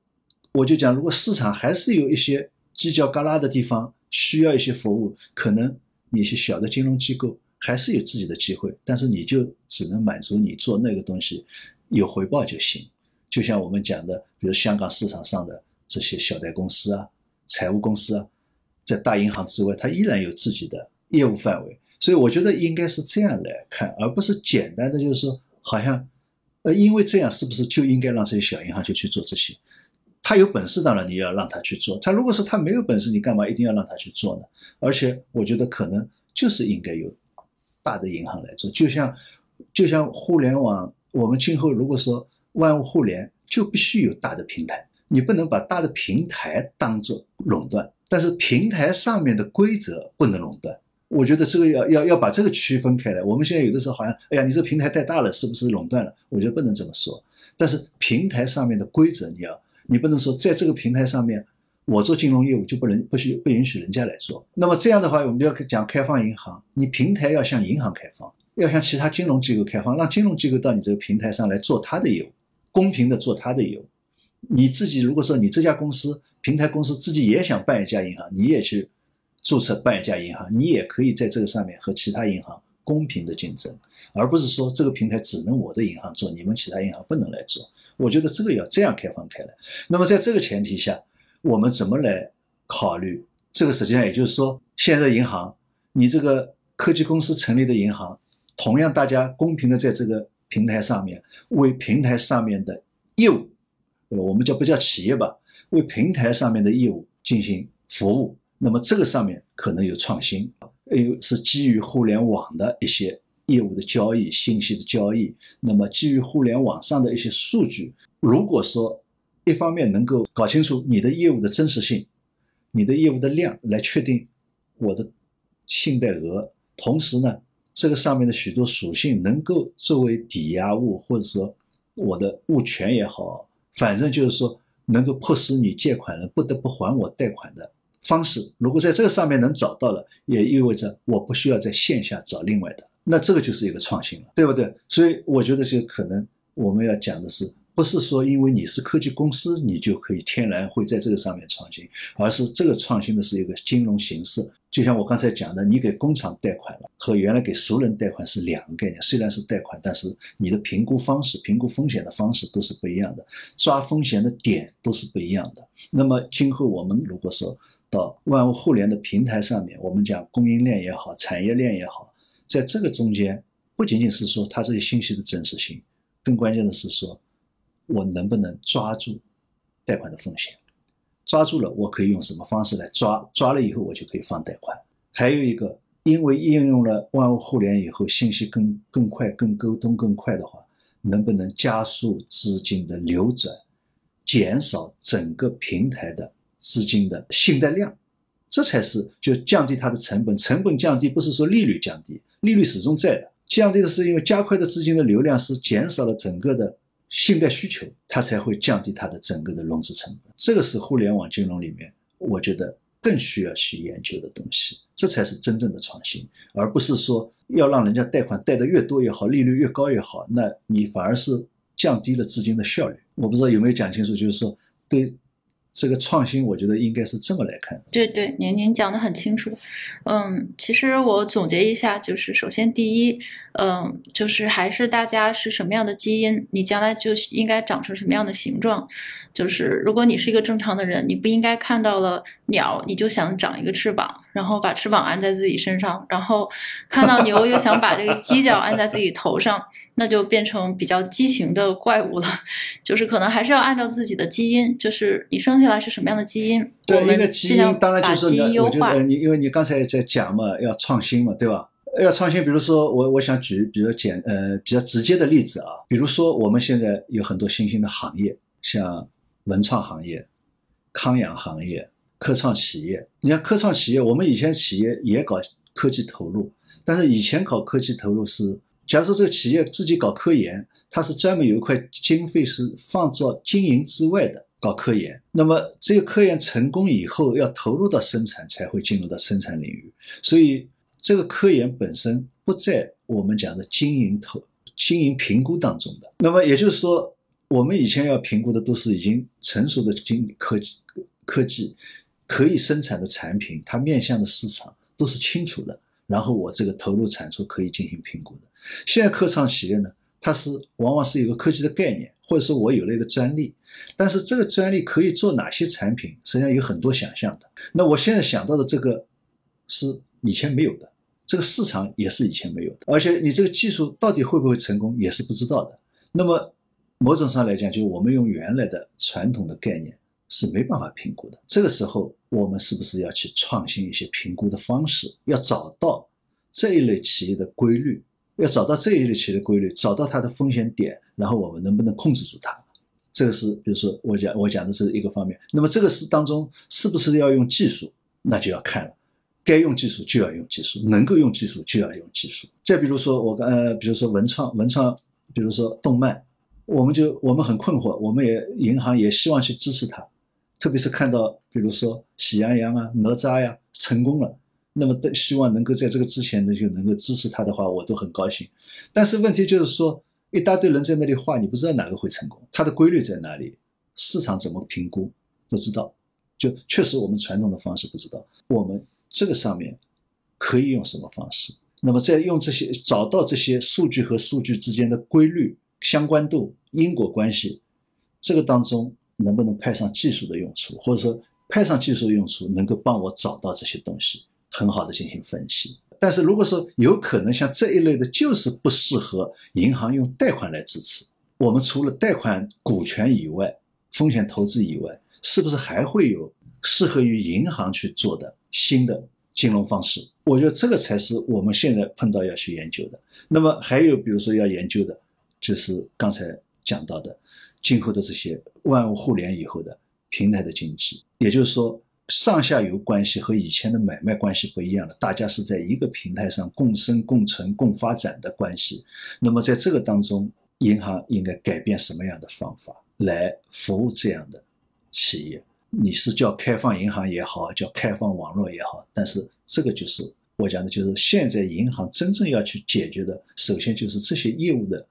我就讲，如果市场还是有一些犄角旮旯的地方需要一些服务，可能一些小的金融机构。还是有自己的机会，但是你就只能满足你做那个东西有回报就行。就像我们讲的，比如香港市场上的这些小贷公司啊、财务公司啊，在大银行之外，它依然有自己的业务范围。所以我觉得应该是这样来看，而不是简单的就是说，好像，呃，因为这样是不是就应该让这些小银行就去做这些？他有本事，当然你要让他去做。他如果说他没有本事，你干嘛一定要让他去做呢？而且我觉得可能就是应该有大的银行来做，就像就像互联网，我们今后如果说万物互联，就必须有大的平台，你不能把大的平台当做垄断，但是平台上面的规则不能垄断。我觉得这个要要要把这个区分开来。我们现在有的时候好像，哎呀，你这平台太大了，是不是垄断了？我觉得不能这么说。但是平台上面的规则，你要你不能说在这个平台上面，我做金融业务就不能不许不允许人家来做。那么这样的话，我们就要讲开放银行，你平台要向银行开放，要向其他金融机构开放，让金融机构到你这个平台上来做它的业务，公平的做它的业务。你自己如果说你这家公司平台公司自己也想办一家银行，你也去。注册办一家银行，你也可以在这个上面和其他银行公平的竞争，而不是说这个平台只能我的银行做，你们其他银行不能来做。我觉得这个要这样开放开来。那么在这个前提下，我们怎么来考虑？这个实际上也就是说，现在银行，你这个科技公司成立的银行，同样大家公平的在这个平台上面为平台上面的业务，呃我们叫不叫企业吧？为平台上面的业务进行服务。那么这个上面可能有创新，还有是基于互联网的一些业务的交易、信息的交易。那么基于互联网上的一些数据，如果说一方面能够搞清楚你的业务的真实性、你的业务的量，来确定我的信贷额，同时呢，这个上面的许多属性能够作为抵押物，或者说我的物权也好，反正就是说能够迫使你借款人不得不还我贷款的。方式如果在这个上面能找到了，也意味着我不需要在线下找另外的，那这个就是一个创新了，对不对？所以我觉得就可能我们要讲的是，不是说因为你是科技公司，你就可以天然会在这个上面创新，而是这个创新的是一个金融形式。就像我刚才讲的，你给工厂贷款了，和原来给熟人贷款是两个概念。虽然是贷款，但是你的评估方式、评估风险的方式都是不一样的，抓风险的点都是不一样的。那么今后我们如果说，到万物互联的平台上面，我们讲供应链也好，产业链也好，在这个中间，不仅仅是说它这些信息的真实性，更关键的是说，我能不能抓住贷款的风险，抓住了，我可以用什么方式来抓？抓了以后，我就可以放贷款。还有一个，因为应用了万物互联以后，信息更更快、更沟通更快的话，能不能加速资金的流转，减少整个平台的？资金的信贷量，这才是就降低它的成本。成本降低不是说利率降低，利率始终在的。降低的是因为加快的资金的流量是减少了整个的信贷需求，它才会降低它的整个的融资成本。这个是互联网金融里面我觉得更需要去研究的东西。这才是真正的创新，而不是说要让人家贷款贷得越多越好，利率越高越好，那你反而是降低了资金的效率。我不知道有没有讲清楚，就是说对。这个创新，我觉得应该是这么来看。对对，您您讲的很清楚。嗯，其实我总结一下，就是首先第一，嗯，就是还是大家是什么样的基因，你将来就应该长成什么样的形状。就是如果你是一个正常的人，你不应该看到了鸟你就想长一个翅膀，然后把翅膀安在自己身上，然后看到牛又想把这个犄角安在自己头上，那就变成比较畸形的怪物了。就是可能还是要按照自己的基因，就是你生下来是什么样的基因，我们尽量把基因优化。你因为你刚才在讲嘛，要创新嘛，对吧？要创新，比如说我我想举比较简呃比较直接的例子啊，比如说我们现在有很多新兴的行业，像。文创行业、康养行业、科创企业，你看科创企业，我们以前企业也搞科技投入，但是以前搞科技投入是，假如说这个企业自己搞科研，它是专门有一块经费是放在经营之外的搞科研，那么只有科研成功以后，要投入到生产才会进入到生产领域，所以这个科研本身不在我们讲的经营投经营评估当中的，那么也就是说。我们以前要评估的都是已经成熟的经科技科技可以生产的产品，它面向的市场都是清楚的，然后我这个投入产出可以进行评估的。现在科创企业呢，它是往往是有个科技的概念，或者说我有了一个专利，但是这个专利可以做哪些产品，实际上有很多想象的。那我现在想到的这个是以前没有的，这个市场也是以前没有的，而且你这个技术到底会不会成功也是不知道的。那么某种上来讲，就我们用原来的传统的概念是没办法评估的。这个时候，我们是不是要去创新一些评估的方式？要找到这一类企业的规律，要找到这一类企业的规律，找到它的风险点，然后我们能不能控制住它？这个是，比如说我讲我讲的是一个方面。那么这个是当中是不是要用技术？那就要看了，该用技术就要用技术，能够用技术就要用技术。再比如说我呃，比如说文创，文创，比如说动漫，我们就我们很困惑，我们也银行也希望去支持它，特别是看到比如说喜羊羊啊、哪吒呀成功了，那么的希望能够在这个之前呢就能够支持它的话，我都很高兴。但是问题就是说。一大堆人在那里画，你不知道哪个会成功，它的规律在哪里，市场怎么评估不知道，就确实我们传统的方式不知道。我们这个上面可以用什么方式？那么在用这些找到这些数据和数据之间的规律、相关度、因果关系，这个当中能不能派上技术的用处，或者说派上技术的用处，能够帮我找到这些东西，很好的进行分析。但是如果说有可能像这一类的，就是不适合银行用贷款来支持。我们除了贷款、股权以外，风险投资以外，是不是还会有适合于银行去做的新的金融方式？我觉得这个才是我们现在碰到要去研究的。那么还有，比如说要研究的，就是刚才讲到的，今后的这些万物互联以后的平台的经济，也就是说。上下游关系和以前的买卖关系不一样了，大家是在一个平台上共生、共存、共发展的关系。那么在这个当中，银行应该改变什么样的方法来服务这样的企业？你是叫开放银行也好，叫开放网络也好，但是这个就是我讲的，就是现在银行真正要去解决的，首先就是这些业务的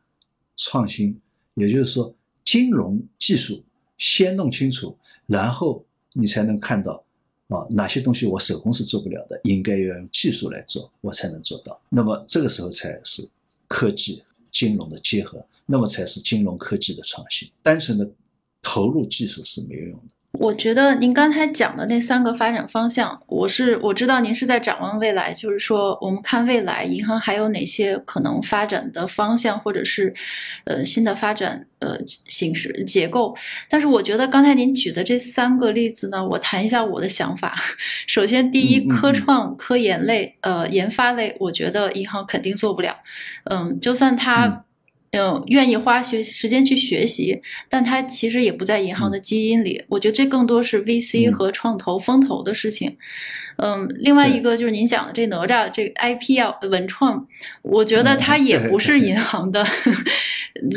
创新，也就是说，金融技术先弄清楚，然后你才能看到。啊，哪些东西我手工是做不了的，应该要用技术来做，我才能做到。那么这个时候才是科技金融的结合，那么才是金融科技的创新。单纯的投入技术是没有用的。我觉得您刚才讲的那三个发展方向，我是我知道您是在展望未来，就是说我们看未来银行还有哪些可能发展的方向，或者是呃新的发展呃形式结构。但是我觉得刚才您举的这三个例子呢，我谈一下我的想法。首先，第一，科创、科研类、呃研发类，我觉得银行肯定做不了。嗯，就算它。嗯，愿意花学时间去学习，但它其实也不在银行的基因里。我觉得这更多是 VC 和创投风投的事情。嗯，另外一个就是您讲的这哪吒这 IP 啊，文创，我觉得它也 不是银行的，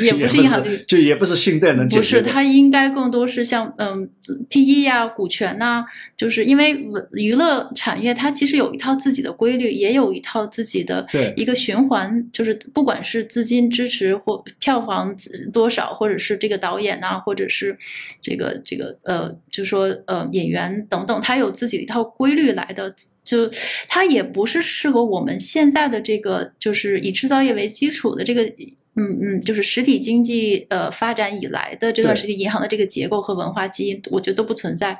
也不是银行的，就也不是信贷能解决。不是，它应该更多是像嗯 PE 呀、股权呐，就是因为娱乐产业它其实有一套自己的规律，也有一套自己的一个循环，就是不管是资金支持或票房多少，或者是这个导演呐，或者是这个这个呃，就说呃演员等等，它有自己的一套规律来。的就它也不是适合我们现在的这个，就是以制造业为基础的这个。嗯嗯，就是实体经济呃发展以来的这段时间，银行的这个结构和文化基因，我觉得都不存在。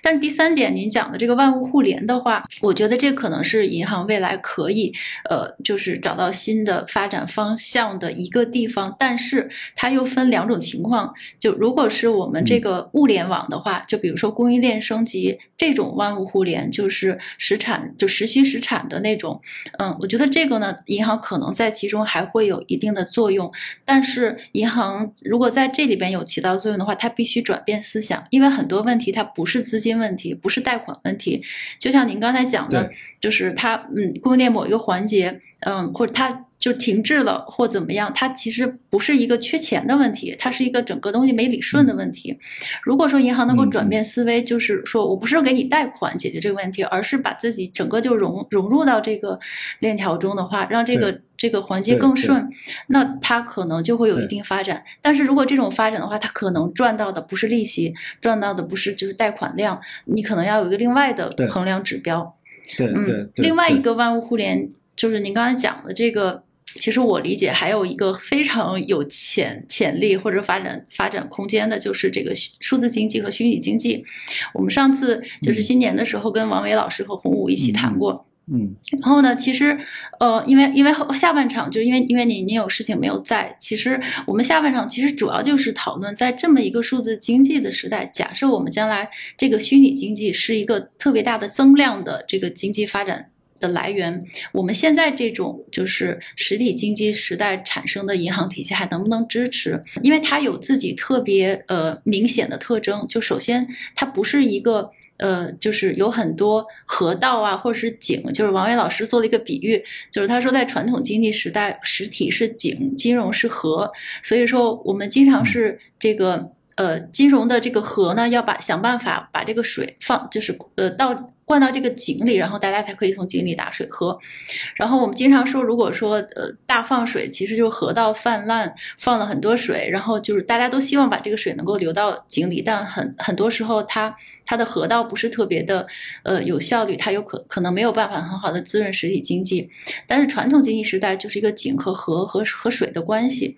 但是第三点，您讲的这个万物互联的话，我觉得这可能是银行未来可以呃，就是找到新的发展方向的一个地方。但是它又分两种情况，就如果是我们这个物联网的话，就比如说供应链升级这种万物互联，就是实产就实需实产的那种。嗯，我觉得这个呢，银行可能在其中还会有一定的作用。用，但是银行如果在这里边有起到作用的话，它必须转变思想，因为很多问题它不是资金问题，不是贷款问题，就像您刚才讲的，就是它嗯供应链某一个环节，嗯或者它。就停滞了或怎么样，它其实不是一个缺钱的问题，它是一个整个东西没理顺的问题。如果说银行能够转变思维，就是说我不是给你贷款解决这个问题，而是把自己整个就融融入到这个链条中的话，让这个这个环节更顺，那它可能就会有一定发展。但是如果这种发展的话，它可能赚到的不是利息，赚到的不是就是贷款量，你可能要有一个另外的衡量指标。对，嗯，另外一个万物互联就是您刚才讲的这个。其实我理解还有一个非常有潜潜力或者发展发展空间的，就是这个数字经济和虚拟经济。我们上次就是新年的时候跟王伟老师和洪武一起谈过。嗯然后呢，其实，呃，因为因为后下半场就因为因为你你有事情没有在，其实我们下半场其实主要就是讨论在这么一个数字经济的时代，假设我们将来这个虚拟经济是一个特别大的增量的这个经济发展。的来源，我们现在这种就是实体经济时代产生的银行体系还能不能支持？因为它有自己特别呃明显的特征，就首先它不是一个呃，就是有很多河道啊，或者是井，就是王伟老师做了一个比喻，就是他说在传统经济时代，实体是井，金融是河，所以说我们经常是这个呃金融的这个河呢，要把想办法把这个水放，就是呃到。灌到这个井里，然后大家才可以从井里打水喝。然后我们经常说，如果说呃大放水，其实就是河道泛滥，放了很多水，然后就是大家都希望把这个水能够流到井里，但很很多时候它它的河道不是特别的呃有效率，它有可可能没有办法很好的滋润实体经济。但是传统经济时代就是一个井和河和和水的关系，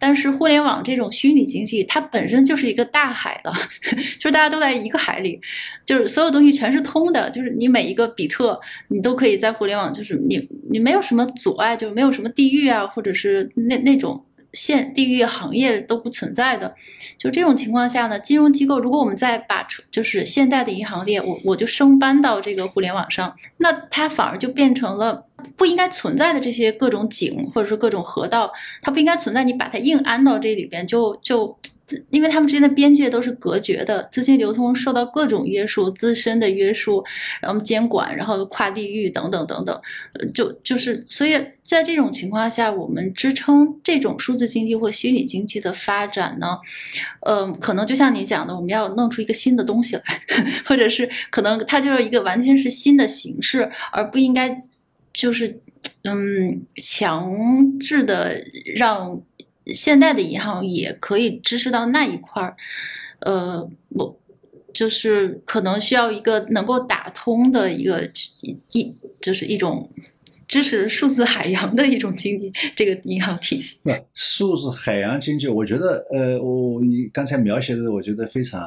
但是互联网这种虚拟经济，它本身就是一个大海了，就是大家都在一个海里，就是所有东西全是通的。就是你每一个比特，你都可以在互联网，就是你你没有什么阻碍，就没有什么地域啊，或者是那那种现地域行业都不存在的。就这种情况下呢，金融机构如果我们再把就是现代的银行链，我我就升搬到这个互联网上，那它反而就变成了不应该存在的这些各种井或者说各种河道，它不应该存在，你把它硬安到这里边就就。因为他们之间的边界都是隔绝的，资金流通受到各种约束，自身的约束，然后监管，然后跨地域等等等等，就就是，所以在这种情况下，我们支撑这种数字经济或虚拟经济的发展呢，嗯，可能就像你讲的，我们要弄出一个新的东西来，或者是可能它就是一个完全是新的形式，而不应该就是嗯强制的让。现代的银行也可以支持到那一块儿，呃，我就是可能需要一个能够打通的一个一，就是一种支持数字海洋的一种经济，这个银行体系。数字海洋经济，我觉得，呃，我你刚才描写的，我觉得非常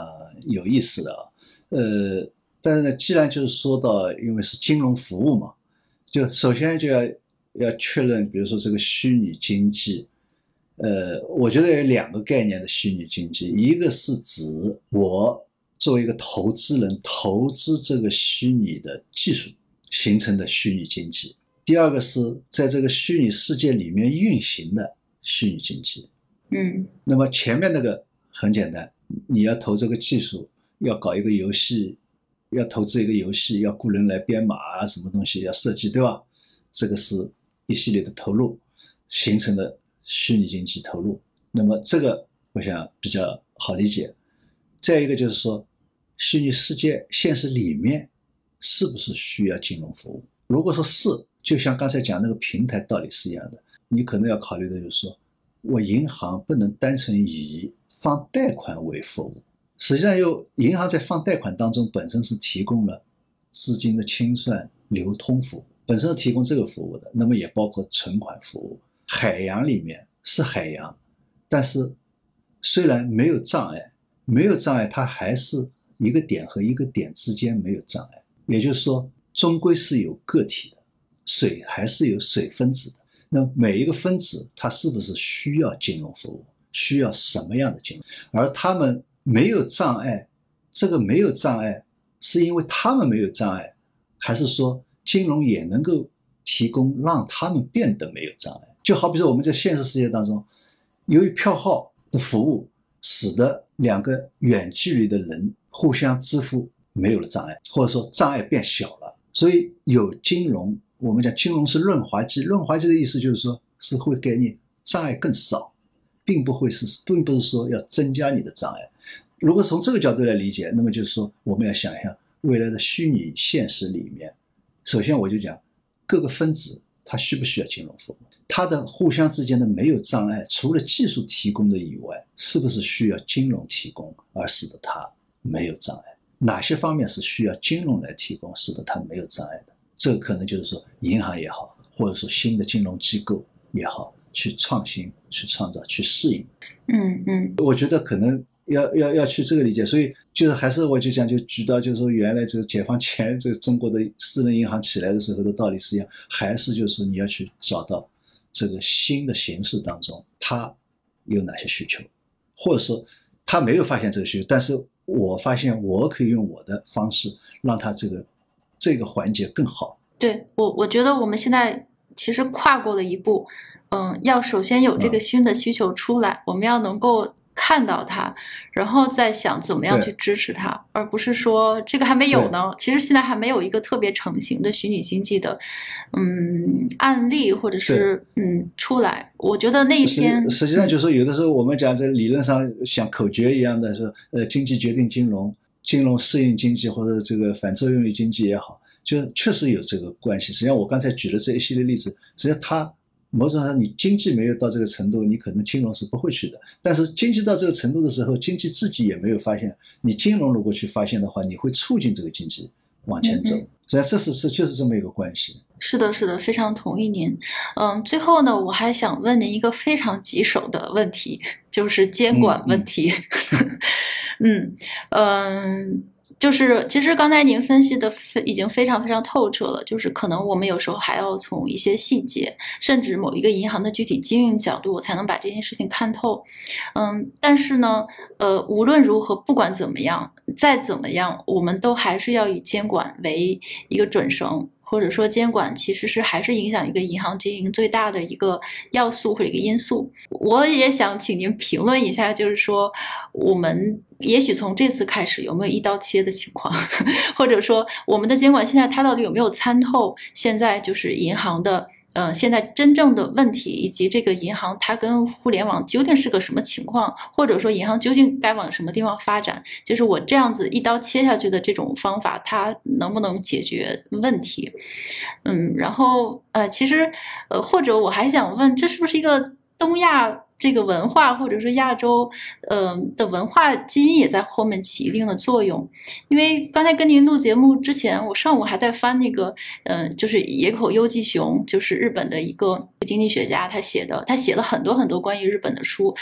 有意思的啊，呃，但是呢，既然就是说到，因为是金融服务嘛，就首先就要要确认，比如说这个虚拟经济。呃，我觉得有两个概念的虚拟经济，一个是指我作为一个投资人投资这个虚拟的技术形成的虚拟经济；第二个是在这个虚拟世界里面运行的虚拟经济。嗯，那么前面那个很简单，你要投这个技术，要搞一个游戏，要投资一个游戏，要雇人来编码啊，什么东西要设计，对吧？这个是一系列的投入形成的。虚拟经济投入，那么这个我想比较好理解。再一个就是说，虚拟世界现实里面是不是需要金融服务？如果说是，就像刚才讲那个平台道理是一样的，你可能要考虑的就是说，我银行不能单纯以放贷款为服务，实际上又银行在放贷款当中本身是提供了资金的清算、流通服务，本身是提供这个服务的，那么也包括存款服务。海洋里面是海洋，但是虽然没有障碍，没有障碍，它还是一个点和一个点之间没有障碍。也就是说，终归是有个体的，水还是有水分子的。那每一个分子，它是不是需要金融服务？需要什么样的金融？而他们没有障碍，这个没有障碍，是因为他们没有障碍，还是说金融也能够提供让他们变得没有障碍？就好比说，我们在现实世界当中，由于票号的服务，使得两个远距离的人互相支付没有了障碍，或者说障碍变小了。所以有金融，我们讲金融是润滑剂。润滑剂的意思就是说，是会给你障碍更少，并不会是，并不是说要增加你的障碍。如果从这个角度来理解，那么就是说，我们要想象未来的虚拟现实里面，首先我就讲各个分子它需不需要金融服务。它的互相之间的没有障碍，除了技术提供的以外，是不是需要金融提供而使得它没有障碍？哪些方面是需要金融来提供，使得它没有障碍的？这可能就是说，银行也好，或者说新的金融机构也好，去创新、去创造、去适应。嗯嗯，我觉得可能要要要去这个理解，所以就是还是我就讲，就举到就是说，原来这个解放前这个中国的私人银行起来的时候的道理是一样，还是就是说你要去找到这个新的形式当中他有哪些需求，或者说他没有发现这个需求，但是我发现我可以用我的方式让他这个这个环节更好。对我，我觉得我们现在其实跨过了一步，嗯，要首先有这个新的需求出来，我们要能够。看到它，然后再想怎么样去支持它，而不是说这个还没有呢。其实现在还没有一个特别成型的虚拟经济的，嗯，案例或者是嗯出来。我觉得那一天实际上就是，有的时候我们讲这理论上像口诀一样的说，呃，经济决定金融，金融适应经济或者这个反作用于经济也好，就确实有这个关系。实际上我刚才举的这一系列例子，实际上它。某种上，你经济没有到这个程度，你可能金融是不会去的。但是经济到这个程度的时候，经济自己也没有发现。你金融如果去发现的话，你会促进这个经济往前走。所以这是是就是这么一个关系。是的，是的，非常同意您。嗯，最后呢，我还想问您一个非常棘手的问题，就是监管问题。嗯 嗯。就是，其实刚才您分析的非已经非常非常透彻了。就是可能我们有时候还要从一些细节，甚至某一个银行的具体经营角度，我才能把这件事情看透。嗯，但是呢，呃，无论如何，不管怎么样，再怎么样，我们都还是要以监管为一个准绳。或者说监管其实是还是影响一个银行经营最大的一个要素或者一个因素。我也想请您评论一下，就是说我们也许从这次开始有没有一刀切的情况，或者说我们的监管现在它到底有没有参透现在就是银行的。嗯，现在真正的问题以及这个银行它跟互联网究竟是个什么情况，或者说银行究竟该往什么地方发展，就是我这样子一刀切下去的这种方法，它能不能解决问题？嗯，然后呃，其实呃，或者我还想问，这是不是一个东亚？这个文化或者说亚洲，嗯的文化基因也在后面起一定的作用。因为刚才跟您录节目之前，我上午还在翻那个，嗯，就是野口优纪雄，就是日本的一个经济学家，他写的，他写了很多很多关于日本的书。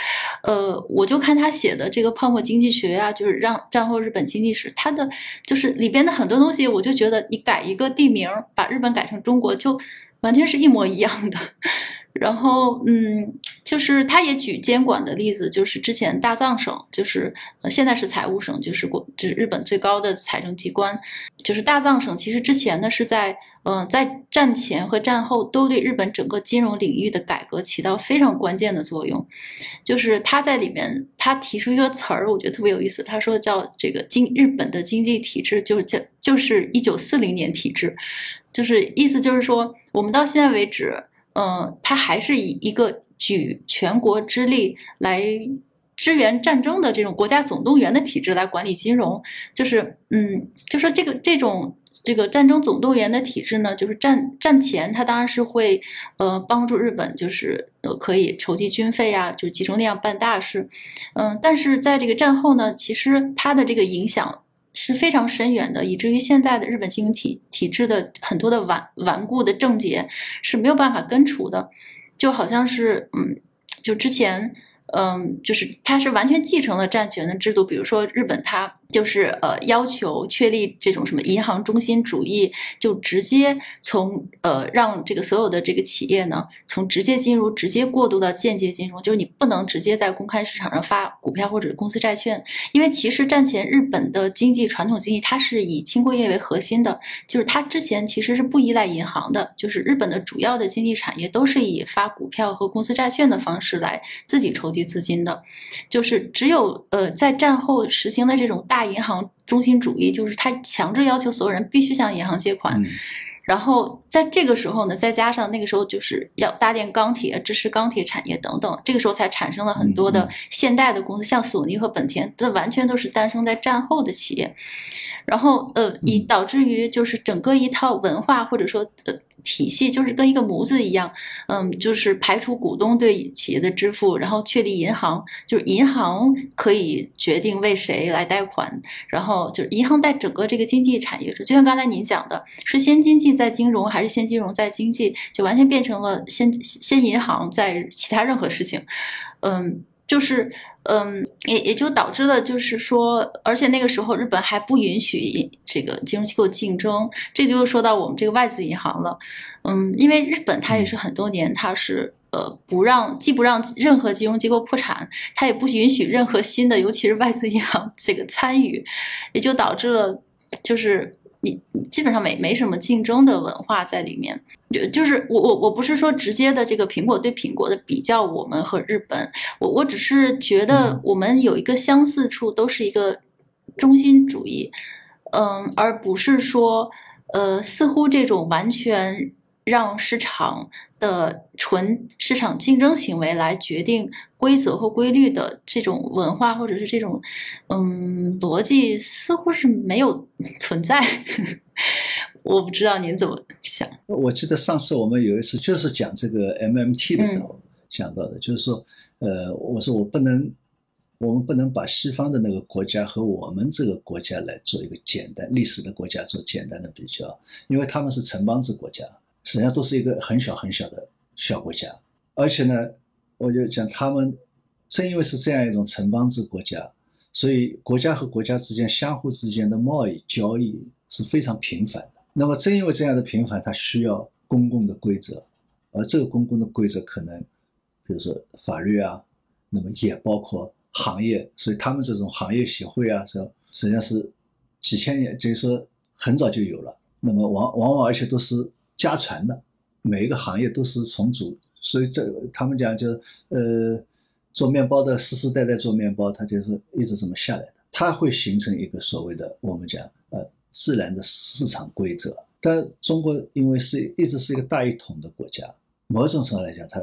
呃，我就看他写的这个泡沫经济学啊，就是让战后日本经济史，他的就是里边的很多东西，我就觉得你改一个地名，把日本改成中国，就完全是一模一样的。然后，嗯，就是他也举监管的例子，就是之前大藏省，就是呃现在是财务省，就是国，就是日本最高的财政机关，就是大藏省。其实之前呢是在，嗯，在战前和战后都对日本整个金融领域的改革起到非常关键的作用。就是他在里面，他提出一个词儿，我觉得特别有意思。他说叫这个经日本的经济体制就叫就是一九四零年体制，就是意思就是说我们到现在为止。嗯，他还是以一个举全国之力来支援战争的这种国家总动员的体制来管理金融，就是嗯，就说这个这种这个战争总动员的体制呢，就是战战前他当然是会呃帮助日本，就是呃可以筹集军费啊，就集中力量办大事，嗯，但是在这个战后呢，其实它的这个影响。是非常深远的，以至于现在的日本经营体体制的很多的顽顽固的症结是没有办法根除的，就好像是嗯，就之前。嗯，就是它是完全继承了战权的制度，比如说日本，它就是呃要求确立这种什么银行中心主义，就直接从呃让这个所有的这个企业呢，从直接金融直接过渡到间接金融，就是你不能直接在公开市场上发股票或者公司债券，因为其实战前日本的经济传统经济它是以轻工业为核心的，就是它之前其实是不依赖银行的，就是日本的主要的经济产业都是以发股票和公司债券的方式来自己筹集。资金的，就是只有呃，在战后实行的这种大银行中心主义，就是他强制要求所有人必须向银行借款，然后在这个时候呢，再加上那个时候就是要搭建钢铁、支持钢铁产业等等，这个时候才产生了很多的现代的公司，像索尼和本田，这完全都是诞生在战后的企业，然后呃，以导致于就是整个一套文化或者说呃。体系就是跟一个模子一样，嗯，就是排除股东对企业的支付，然后确立银行，就是银行可以决定为谁来贷款，然后就是银行在整个这个经济产业中，就像刚才您讲的，是先经济再金融，还是先金融再经济，就完全变成了先先银行在其他任何事情，嗯，就是，嗯，也也就导致了，就是说，而且那个时候日本还不允许这个金融机构竞争，这就说到我们这个外资银行了。嗯，因为日本它也是很多年，它是呃不让，既不让任何金融机构破产，它也不允许任何新的，尤其是外资银行这个参与，也就导致了就是。你基本上没没什么竞争的文化在里面，就就是我我我不是说直接的这个苹果对苹果的比较，我们和日本，我我只是觉得我们有一个相似处，都是一个中心主义，嗯，而不是说呃似乎这种完全让市场的纯市场竞争行为来决定规则或规律的这种文化或者是这种嗯逻辑，似乎是没有 存在。我不知道您怎么想。我记得上次我们有一次就是讲这个 MMT 的时候讲到的，就是说，呃，我说我不能，我们不能把西方的那个国家和我们这个国家来做一个简单历史的国家做简单的比较，因为他们是城邦制国家，实际上都是一个很小很小的小国家，而且呢，我就讲他们正因为是这样一种城邦制国家，所以国家和国家之间相互之间的贸易交易是非常频繁的。那么正因为这样的频繁，它需要公共的规则，而这个公共的规则可能，比如说法律啊，那么也包括行业，所以他们这种行业协会啊，是实际上是几千年，就是说很早就有了。那么往往往而且都是家传的，每一个行业都是重组，所以这他们讲就呃做面包的世世代代做面包，它就是一直这么下来的，它会形成一个所谓的我们讲呃。自然的市场规则，但中国因为是一直是一个大一统的国家，某种程度来讲，它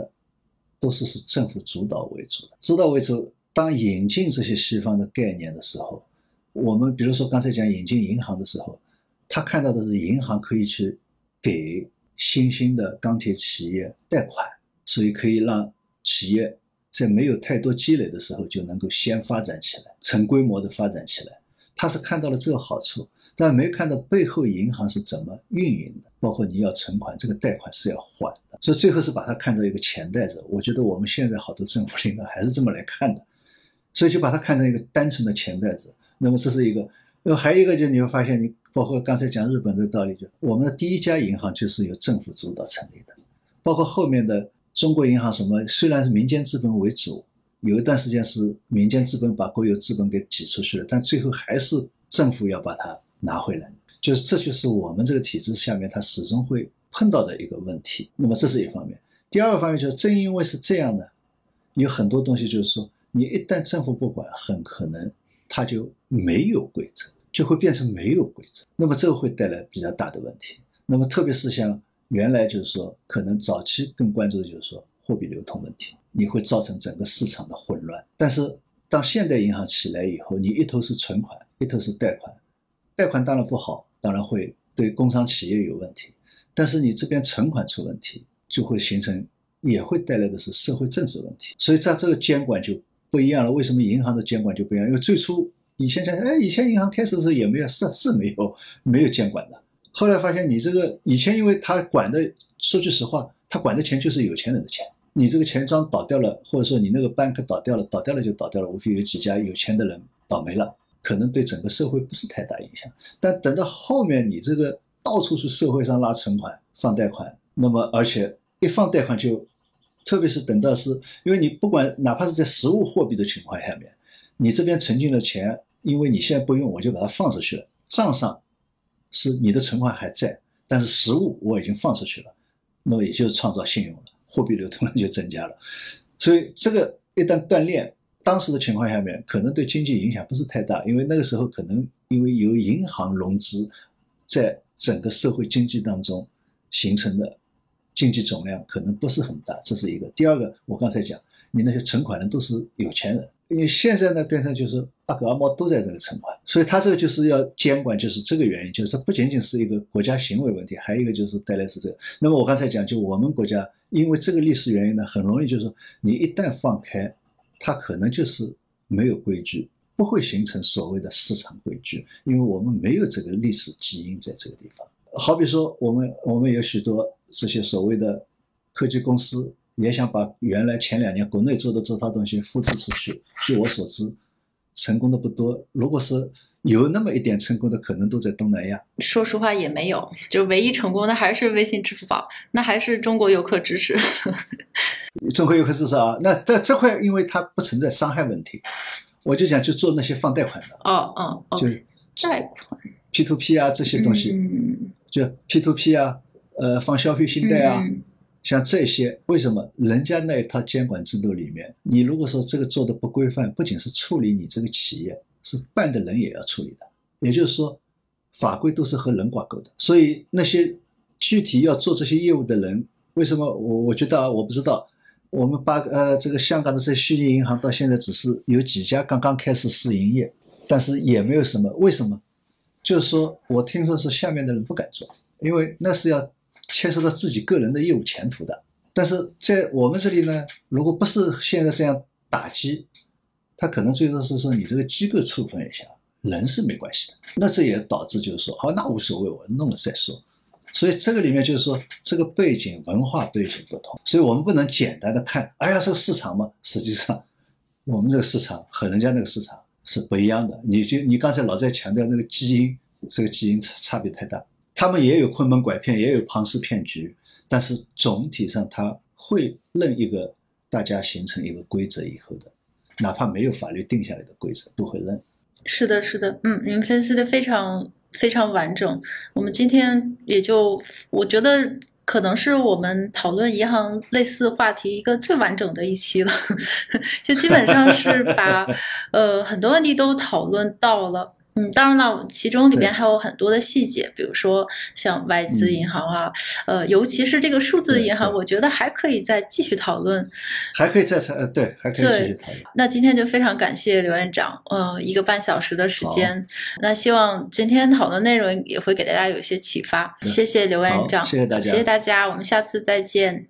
都是是政府主导为主的。主导为主，当引进这些西方的概念的时候，我们比如说刚才讲引进银行的时候，他看到的是银行可以去给新兴的钢铁企业贷款，所以可以让企业在没有太多积累的时候就能够先发展起来，成规模的发展起来。他是看到了这个好处。但没看到背后银行是怎么运营的，包括你要存款，这个贷款是要还的，所以最后是把它看作一个钱袋子。我觉得我们现在好多政府领导还是这么来看的，所以就把它看成一个单纯的钱袋子。那么这是一个，呃，还有一个就你会发现，你包括刚才讲日本的道理，就我们的第一家银行就是由政府主导成立的，包括后面的中国银行什么，虽然是民间资本为主，有一段时间是民间资本把国有资本给挤出去了，但最后还是政府要把它。拿回来，就是这就是我们这个体制下面，它始终会碰到的一个问题。那么这是一方面，第二个方面就是正因为是这样的，有很多东西就是说，你一旦政府不管，很可能它就没有规则，就会变成没有规则。那么这个会带来比较大的问题。那么特别是像原来就是说，可能早期更关注的就是说货币流通问题，你会造成整个市场的混乱。但是当现代银行起来以后，你一头是存款，一头是贷款。贷款当然不好，当然会对工商企业有问题，但是你这边存款出问题，就会形成，也会带来的是社会政治问题。所以在这个监管就不一样了。为什么银行的监管就不一样？因为最初以前讲，哎，以前银行开始的时候也没有，是是没有没有监管的。后来发现你这个以前，因为他管的，说句实话，他管的钱就是有钱人的钱。你这个钱庄倒掉了，或者说你那个 bank 倒掉了，倒掉了就倒掉了，无非有几家有钱的人倒霉了。可能对整个社会不是太大影响，但等到后面你这个到处去社会上拉存款、放贷款，那么而且一放贷款就，特别是等到是因为你不管哪怕是在实物货币的情况下面，你这边存进了钱，因为你现在不用，我就把它放出去了，账上是你的存款还在，但是实物我已经放出去了，那么也就是创造信用了，货币流通量就增加了，所以这个一旦断裂。当时的情况下面，可能对经济影响不是太大，因为那个时候可能因为由银行融资，在整个社会经济当中形成的经济总量可能不是很大，这是一个。第二个，我刚才讲，你那些存款人都是有钱人，因为现在呢变成就是阿狗阿猫都在这个存款，所以他这个就是要监管，就是这个原因，就是这不仅仅是一个国家行为问题，还有一个就是带来是这个。那么我刚才讲，就我们国家因为这个历史原因呢，很容易就是你一旦放开。它可能就是没有规矩，不会形成所谓的市场规矩，因为我们没有这个历史基因在这个地方。好比说，我们我们有许多这些所谓的科技公司，也想把原来前两年国内做的这套东西复制出去。据我所知，成功的不多。如果是有那么一点成功的，可能都在东南亚。说实话也没有，就唯一成功的还是微信、支付宝，那还是中国游客支持。中国游客支持啊，那在这块因为它不存在伤害问题，我就想去做那些放贷款的。哦哦哦，就贷款 P to P 啊这些东西，嗯就 P to P 啊，呃，放消费信贷啊，嗯像这些，为什么人家那一套监管制度里面，你如果说这个做的不规范，不仅是处理你这个企业，是办的人也要处理的。也就是说，法规都是和人挂钩的。所以那些具体要做这些业务的人，为什么我我觉得啊，我不知道，我们八呃这个香港的这些虚拟银行到现在只是有几家刚刚开始试营业，但是也没有什么，为什么？就是说我听说是下面的人不敢做，因为那是要牵涉到自己个人的业务前途的。但是在我们这里呢，如果不是现在这样打击，他可能最多是说你这个机构处分一下，人是没关系的。那这也导致就是说，好，那无所谓，我弄了再说。所以这个里面就是说，这个背景文化背景不同，所以我们不能简单的看，哎呀，这个市场嘛，实际上我们这个市场和人家那个市场是不一样的。你就你刚才老在强调那个基因，这个基因差差别太大。他们也有坑蒙拐骗，也有庞氏骗局，但是总体上他会认一个大家形成一个规则以后的，哪怕没有法律定下来的规则，都会认。是的，是的，嗯，你们分析的非常非常完整。我们今天也就，我觉得可能是我们讨论银行类似话题一个最完整的一期了，就基本上是把呃很多问题都讨论到了。嗯，当然了，其中里边还有很多的细节，比如说像外资银行啊，呃，尤其是这个数字银行，我觉得还可以再继续讨论。还可以再谈，呃，对，还可以继续讨论。那今天就非常感谢刘院长，呃，一个半小时的时间。那希望今天讨论内容也会给大家有一些启发。嗯谢谢刘院长，谢谢大家谢谢大家，我们下次再见。